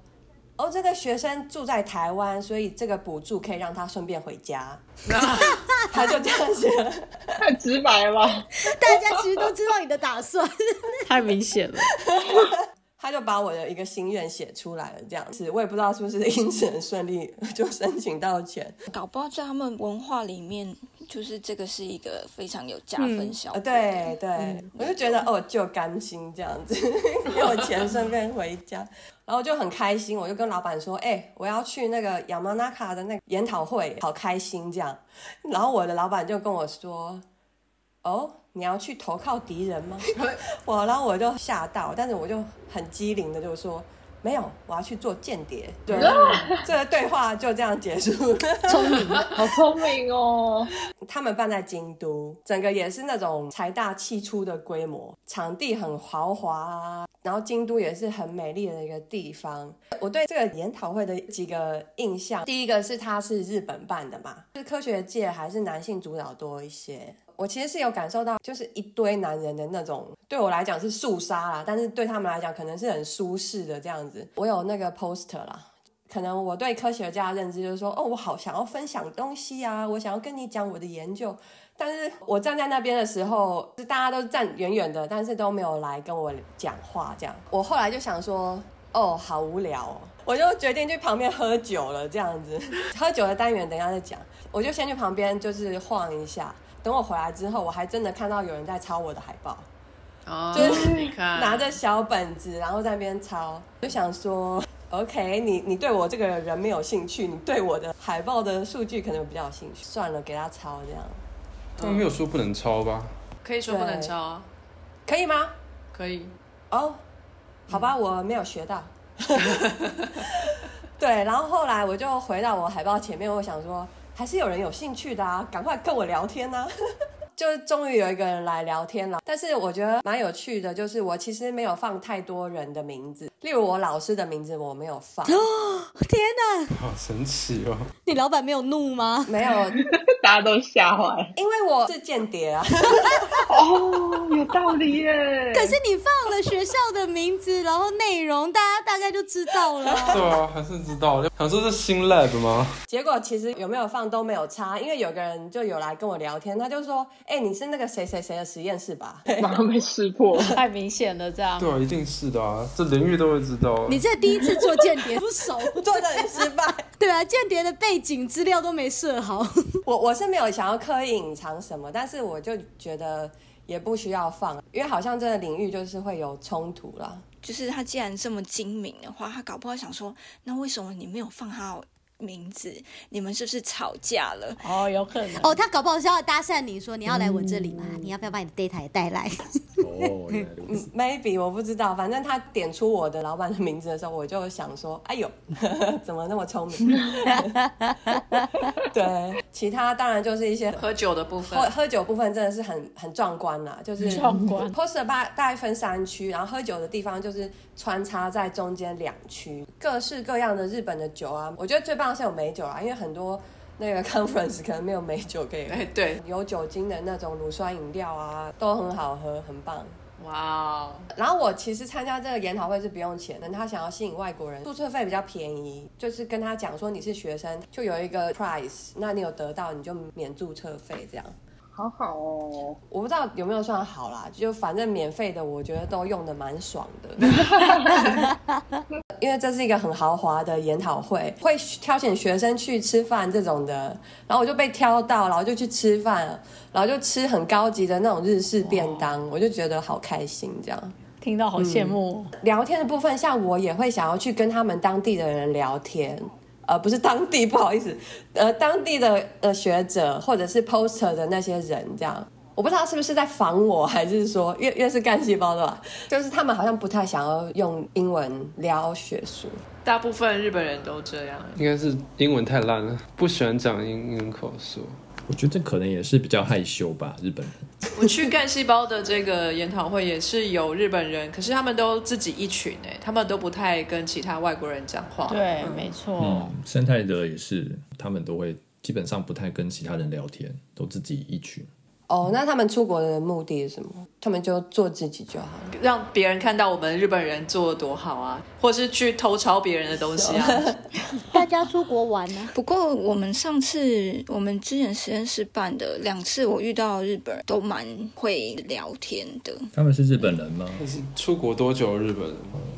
哦，这个学生住在台湾，所以这个补助可以让他顺便回家。他就这样写，太直白了。大家其实都知道你的打算，太明显了。他就把我的一个心愿写出来了，这样子，我也不知道是不是因此很顺利就申请到钱。搞不好在他们文化里面，就是这个是一个非常有加分效果。对对，我就觉得哦，就甘心这样子，有钱顺便回家，然后就很开心。我就跟老板说，哎，我要去那个亚马纳卡的那个研讨会，好开心这样。然后我的老板就跟我说，哦。你要去投靠敌人吗？我，然后我就吓到，但是我就很机灵的就说没有，我要去做间谍。对，这个对话就这样结束。聪明，好聪明哦。他们办在京都，整个也是那种财大气粗的规模，场地很豪华，然后京都也是很美丽的一个地方。我对这个研讨会的几个印象，第一个是它是日本办的嘛，是科学界还是男性主导多一些。我其实是有感受到，就是一堆男人的那种，对我来讲是肃杀啦，但是对他们来讲可能是很舒适的这样子。我有那个 poster 啦，可能我对科学家的认知就是说，哦，我好想要分享东西啊，我想要跟你讲我的研究，但是我站在那边的时候，是大家都站远远的，但是都没有来跟我讲话这样。我后来就想说，哦，好无聊，哦，我就决定去旁边喝酒了这样子。喝酒的单元等一下再讲，我就先去旁边就是晃一下。等我回来之后，我还真的看到有人在抄我的海报，哦，就是拿着小本子，然后在那边抄。就想说，OK，你你对我这个人没有兴趣，你对我的海报的数据可能比较有兴趣，算了，给他抄这样。他们没有说不能抄吧？可以说不能抄，可以吗？可以。哦，好吧，我没有学到。对，然后后来我就回到我海报前面，我想说。还是有人有兴趣的啊，赶快跟我聊天呐！就终于有一个人来聊天了。但是我觉得蛮有趣的，就是我其实没有放太多人的名字，例如我老师的名字我没有放。哦，天哪！好神奇哦！你老板没有怒吗？没有，大家都吓坏。因为我是间谍啊。哦，有道理耶。可是你放了学校的名字，然后内容，大家大概就知道了。对啊，还是知道。想说是新 lab 吗？结果其实有没有放都没有差，因为有个人就有来跟我聊天，他就说。哎，你是那个谁谁谁的实验室吧？马上被识破，太明显了，这样。对啊，一定是的啊，这林玉都会知道。你这第一次做间谍，不熟，做的很失败。对啊，间谍的背景资料都没设好。我我是没有想要刻意隐藏什么，但是我就觉得也不需要放，因为好像这个领域就是会有冲突啦。就是他既然这么精明的话，他搞不好想说，那为什么你没有放他名字，你们是不是吵架了？哦，有可能。哦，他搞不好是要搭讪你说你要来我这里吗？你要不要把你的 data 也带来？哦，maybe 我不知道，反正他点出我的老板的名字的时候，我就想说，哎呦，怎么那么聪明？对，其他当然就是一些喝酒的部分喝，喝酒部分真的是很很壮观啦，就是壮观 poster 大大概分三区，然后喝酒的地方就是穿插在中间两区，各式各样的日本的酒啊，我觉得最棒的是有美酒啊，因为很多。那个 conference 可能没有美酒可以，哎，对，有酒精的那种乳酸饮料啊，都很好喝，很棒。哇哦，然后我其实参加这个研讨会是不用钱的，他想要吸引外国人，注册费比较便宜，就是跟他讲说你是学生，就有一个 price，那你有得到你就免注册费这样。好好哦，我不知道有没有算好啦，就反正免费的，我觉得都用的蛮爽的。因为这是一个很豪华的研讨会，会挑选学生去吃饭这种的，然后我就被挑到，然后就去吃饭，然后就吃很高级的那种日式便当，我就觉得好开心这样。听到好羡慕、哦聊天的部分，像我也会想要去跟他们当地的人聊天。呃，不是当地，不好意思，呃，当地的呃学者或者是 poster 的那些人，这样，我不知道是不是在防我，还是说越越是干细胞的吧，就是他们好像不太想要用英文聊学术。大部分日本人都这样。应该是英文太烂了，不喜欢讲英英文口述。我觉得这可能也是比较害羞吧，日本人。我去干细胞的这个研讨会也是有日本人，可是他们都自己一群哎，他们都不太跟其他外国人讲话。对，没错。嗯，生态的也是，他们都会基本上不太跟其他人聊天，都自己一群。哦，那他们出国的目的是什么？他们就做自己就好了。让别人看到我们日本人做的多好啊，或是去偷抄别人的东西啊。大家出国玩呢、不过我们上次我们之前实验室办的两次，我遇到日本人都蛮会聊天的。他们是日本人吗？但是出国多久日本人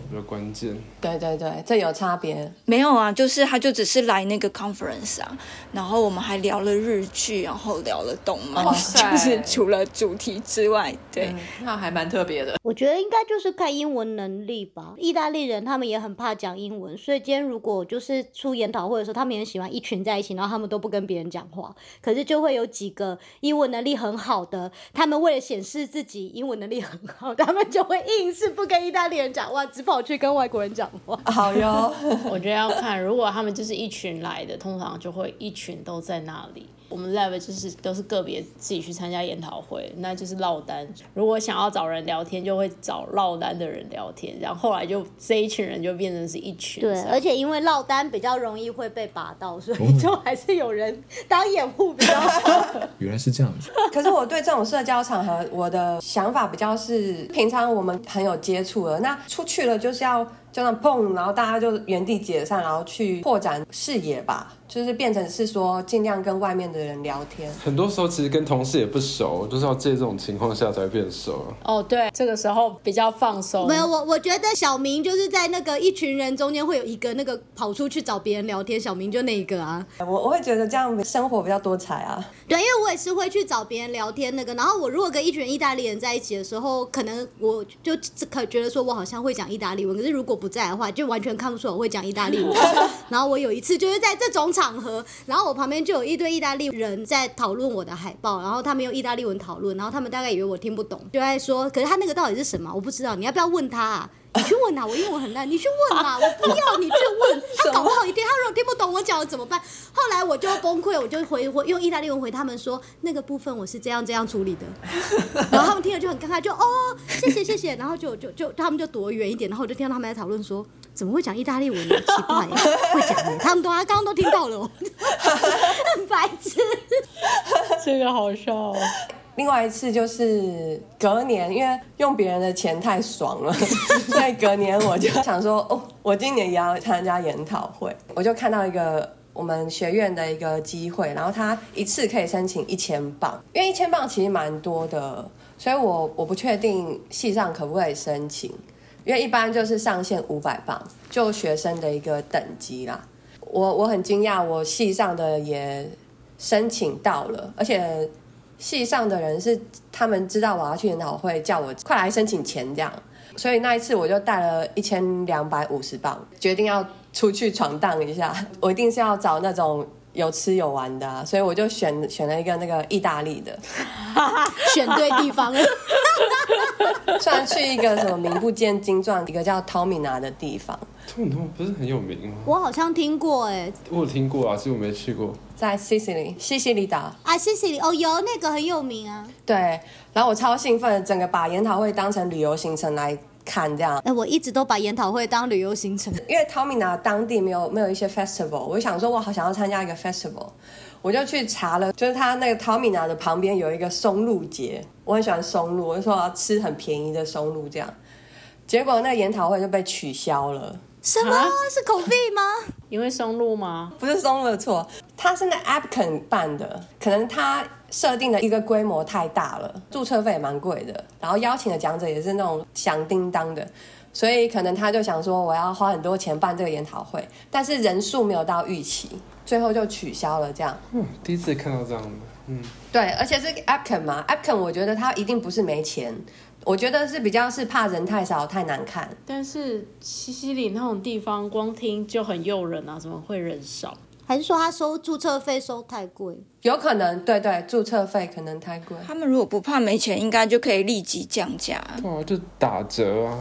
比较关键。对对对，这有差别。没有啊，就是他就只是来那个 conference 啊，然后我们还聊了日剧，然后聊了动漫，哇塞 就是除了主题之外，对。嗯那还蛮特别的。我觉得应该就是看英文能力吧。意大利人他们也很怕讲英文，所以今天如果就是出研讨会的时候，他们也很喜欢一群在一起，然后他们都不跟别人讲话。可是就会有几个英文能力很好的，他们为了显示自己英文能力很好，他们就会硬是不跟意大利人讲话，只跑去跟外国人讲话。好哟，我觉得要看，如果他们就是一群来的，通常就会一群都在那里。我们 lab 就是都是个别自己去参加研讨会，那就是落单。如果想要找人聊天，就会找落单的人聊天，然后后来就这一群人就变成是一群。对，而且因为落单比较容易会被拔到，所以就还是有人当掩护比较好。原来是这样子。可是我对这种社交场合，我的想法比较是，平常我们很有接触了，那出去了就是要就那碰，然后大家就原地解散，然后去扩展视野吧，就是变成是说尽量跟外面的人聊天。很多时候其实跟同事也不熟，就是要借这种情况下才会变熟。哦，对，这个时候比较放松。没有我，我觉得小明就是在那个一群人中间会有一个那个跑出去找别人聊天，小明就那一个啊。我我会觉得这样生活比较多彩啊。对，因为我也是会去找别人聊天那个，然后我如果跟一群意大利人在一起的时候，可能我就可觉得说我好像会讲意大利文，可是如果不在的话，就完全看不出我会讲意大利文。然后我有一次就是在这种场场合，然后我旁边就有一堆意大利人在讨论我的海报，然后他们用意大利文讨论，然后他们大概以为我听不懂，就在说，可是他那个到底是什么？我不知道，你要不要问他啊？你去问啊，我英文很烂，你去问啊，我不要你去问，他搞不好一天，他如果听不懂我讲的怎么办？后来我就崩溃，我就回我用意大利文回他们说，那个部分我是这样这样处理的，然后他们听了就很尴尬，就哦谢谢谢谢，然后就就就他们就躲远一点，然后我就听到他们在讨论说。怎么会讲意大利文呢？奇怪耶，会讲耶，他们都他刚刚都听到了、哦，很白痴。这个好笑、哦。另外一次就是隔年，因为用别人的钱太爽了，所以隔年我就想说，哦，我今年也要参加研讨会。我就看到一个我们学院的一个机会，然后他一次可以申请一千磅，因为一千磅其实蛮多的，所以我我不确定系上可不可以申请，因为一般就是上限五百磅，就学生的一个等级啦。我我很惊讶，我系上的也申请到了，而且。系上的人是他们知道我要去研讨会，叫我快来申请钱这样，所以那一次我就带了一千两百五十磅，决定要出去闯荡一下，我一定是要找那种有吃有玩的、啊，所以我就选选了一个那个意大利的，选对地方了。虽然去一个什么名不见经传，一个叫 Tomina 的地方，通通不是很有名吗？我好像听过哎，我有听过啊，其实我没去过。在 Sicily 西西里岛。啊，西西里哦，有那个很有名啊。对，然后我超兴奋，整个把研讨会当成旅游行程来看，这样。哎，我一直都把研讨会当旅游行程，因为 Tomina 当地没有没有一些 festival，我就想说，我好想要参加一个 festival，我就去查了，就是他那个 Tomina 的旁边有一个松露节，我很喜欢松露，我就说我要吃很便宜的松露这样，结果那个研讨会就被取消了。什么啊是口币吗？因为松露吗？不是松露的错，他是那 Appcan 办的，可能他设定的一个规模太大了，注册费也蛮贵的，然后邀请的讲者也是那种响叮当的，所以可能他就想说我要花很多钱办这个研讨会，但是人数没有到预期，最后就取消了这样。嗯，第一次看到这样的，嗯，对，而且是 Appcan 嘛，Appcan 我觉得他一定不是没钱，我觉得是比较是怕人太少太难看。但是西西里那种地方，光听就很诱人啊，怎么会人少？还是说他收注册费收太贵？有可能，对对，注册费可能太贵。他们如果不怕没钱，应该就可以立即降价。对啊，就打折啊，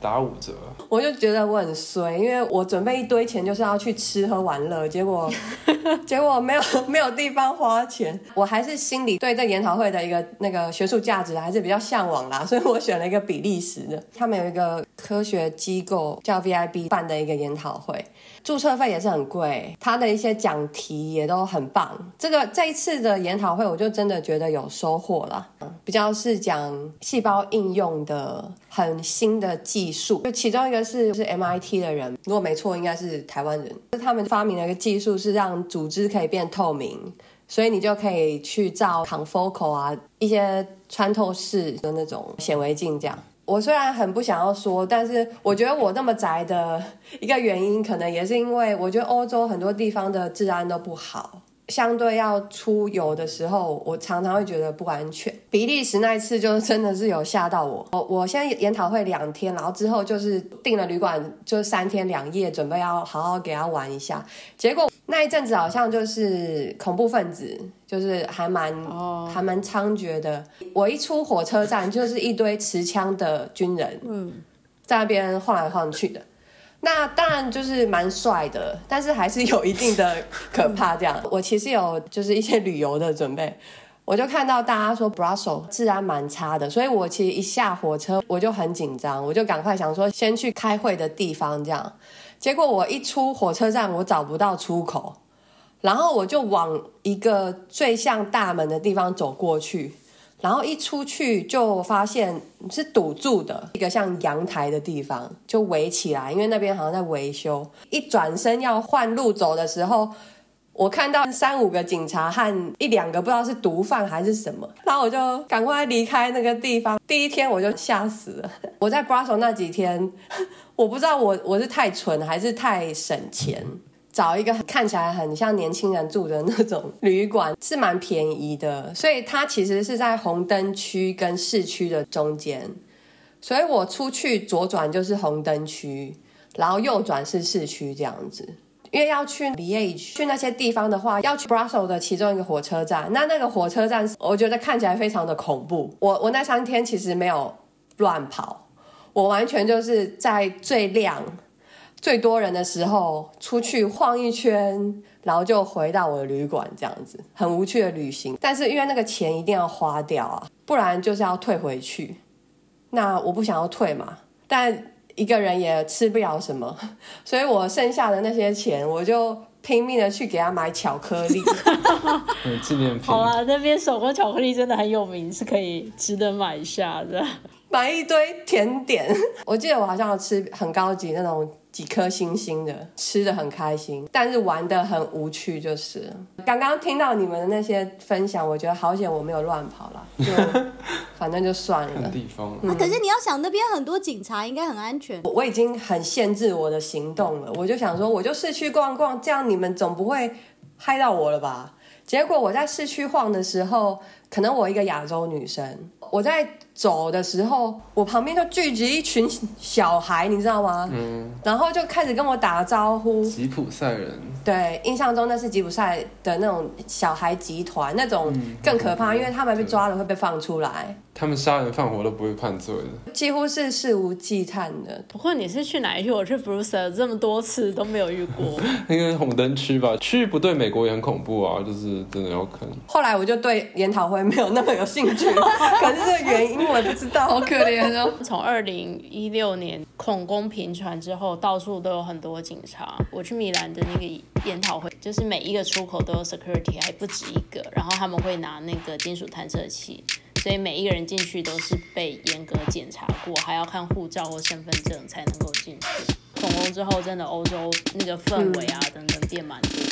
打五折。我就觉得我很衰，因为我准备一堆钱就是要去吃喝玩乐，结果 结果没有没有地方花钱。我还是心里对这研讨会的一个那个学术价值还是比较向往啦，所以我选了一个比利时的，他们有一个科学机构叫 VIB 办的一个研讨会，注册费也是很贵，他的一些讲题也都很棒。这个这这一次的研讨会，我就真的觉得有收获了，比较是讲细胞应用的很新的技术，就其中一个是是 MIT 的人，如果没错，应该是台湾人，他们发明了一个技术，是让组织可以变透明。所以你就可以去照 confocal 啊，一些穿透式的那种显微镜这样。我虽然很不想要说，但是我觉得我那么宅的一个原因，可能也是因为我觉得欧洲很多地方的治安都不好，相对要出游的时候，我常常会觉得不安全。比利时那一次就真的是有吓到我。我我现在研讨会两天，然后之后就是订了旅馆，就三天两夜，准备要好好给他玩一下。结果那一阵子好像就是恐怖分子，就是还蛮、还蛮猖獗的。我一出火车站，就是一堆持枪的军人，嗯，在那边晃来晃去的。那当然就是蛮帅的，但是还是有一定的可怕。这样，我其实有就是一些旅游的准备，我就看到大家说 Brussels 治安蛮差的，所以我其实一下火车我就很紧张，我就赶快想说先去开会的地方这样。结果我一出火车站，我找不到出口，然后我就往一个最像大门的地方走过去。然后一出去就发现是堵住的一个像阳台的地方，就围起来，因为那边好像在维修。一转身要换路走的时候，我看到三五个警察和一两个不知道是毒贩还是什么，然后我就赶快离开那个地方。第一天我就吓死了。我在 Brussels 那几天，我不知道我我是太蠢还是太省钱。找一个看起来很像年轻人住的那种旅馆是蛮便宜的，所以它其实是在红灯区跟市区的中间，所以我出去左转就是红灯区，然后右转是市区这样子。因为要去地区去那些地方的话，要去 Brussels 的其中一个火车站，那那个火车站我觉得看起来非常的恐怖。我我那三天其实没有乱跑，我完全就是在最亮。最多人的时候出去晃一圈，然后就回到我的旅馆，这样子很无趣的旅行。但是因为那个钱一定要花掉啊，不然就是要退回去。那我不想要退嘛，但一个人也吃不了什么，所以我剩下的那些钱，我就拼命的去给他买巧克力，嗯，纪念品。好啊，那边手工巧克力真的很有名，是可以值得买一下的。买一堆甜点。我记得我好像要吃很高级那种几颗星星的，吃的很开心，但是玩的很无趣。就是刚刚听到你们的那些分享，我觉得好险我没有乱跑了，就 反正就算了。地方，那可是你要想，那边很多警察，应该很安全。我我已经很限制我的行动了，我就想说，我就市区逛逛，这样你们总不会害到我了吧？结果我在市区晃的时候，可能我一个亚洲女生，我在走的时候，我旁边就聚集一群小孩，你知道吗？嗯，然后就开始跟我打招呼。吉普赛人。对，印象中那是吉普赛的那种小孩集团，那种更可怕，因为他们被抓了会被放出来。他们杀人放火都不会判罪的，几乎是肆无忌惮的。不过你是去哪一区？我去 Bruce 这么多次都没有遇过。应该红灯区吧？区域不对，美国也很恐怖啊，就是真的要看。后来我就对研讨会没有那么有兴趣，可是这个原因我也不知道。好可怜哦。从二零一六年恐攻频传之后，到处都有很多警察。我去米兰的那个研讨会，就是每一个出口都有 security，还不止一个。然后他们会拿那个金属探测器。所以每一个人进去都是被严格检查过，还要看护照或身份证才能够进去。恐攻之后，真的欧洲那个氛围啊等等变蛮多。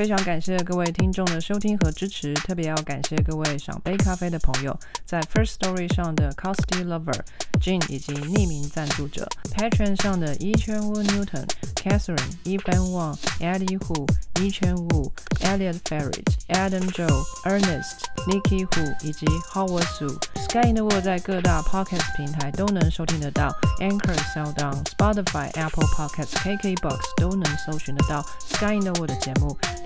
非常感谢各位听众的收听和支持，特别要感谢各位赏杯咖啡的朋友，在 First Story 上的 Costy Lover、Jean 以及匿名赞助者，Patron 上的 Yi Chen Wu Newton、Catherine、Evan Wang、Eddie Hu、Yi Chen Wu、Elliot Ferret、Adam Joe、Ernest、Nikki Hu 以及 Howard Su。Sky in the World 在各大 Podcast 平台都能收听得到，Anchor、SoundOn、Spotify、Apple Podcasts、KKBox 都能搜寻得到 Sky in the World 的节目。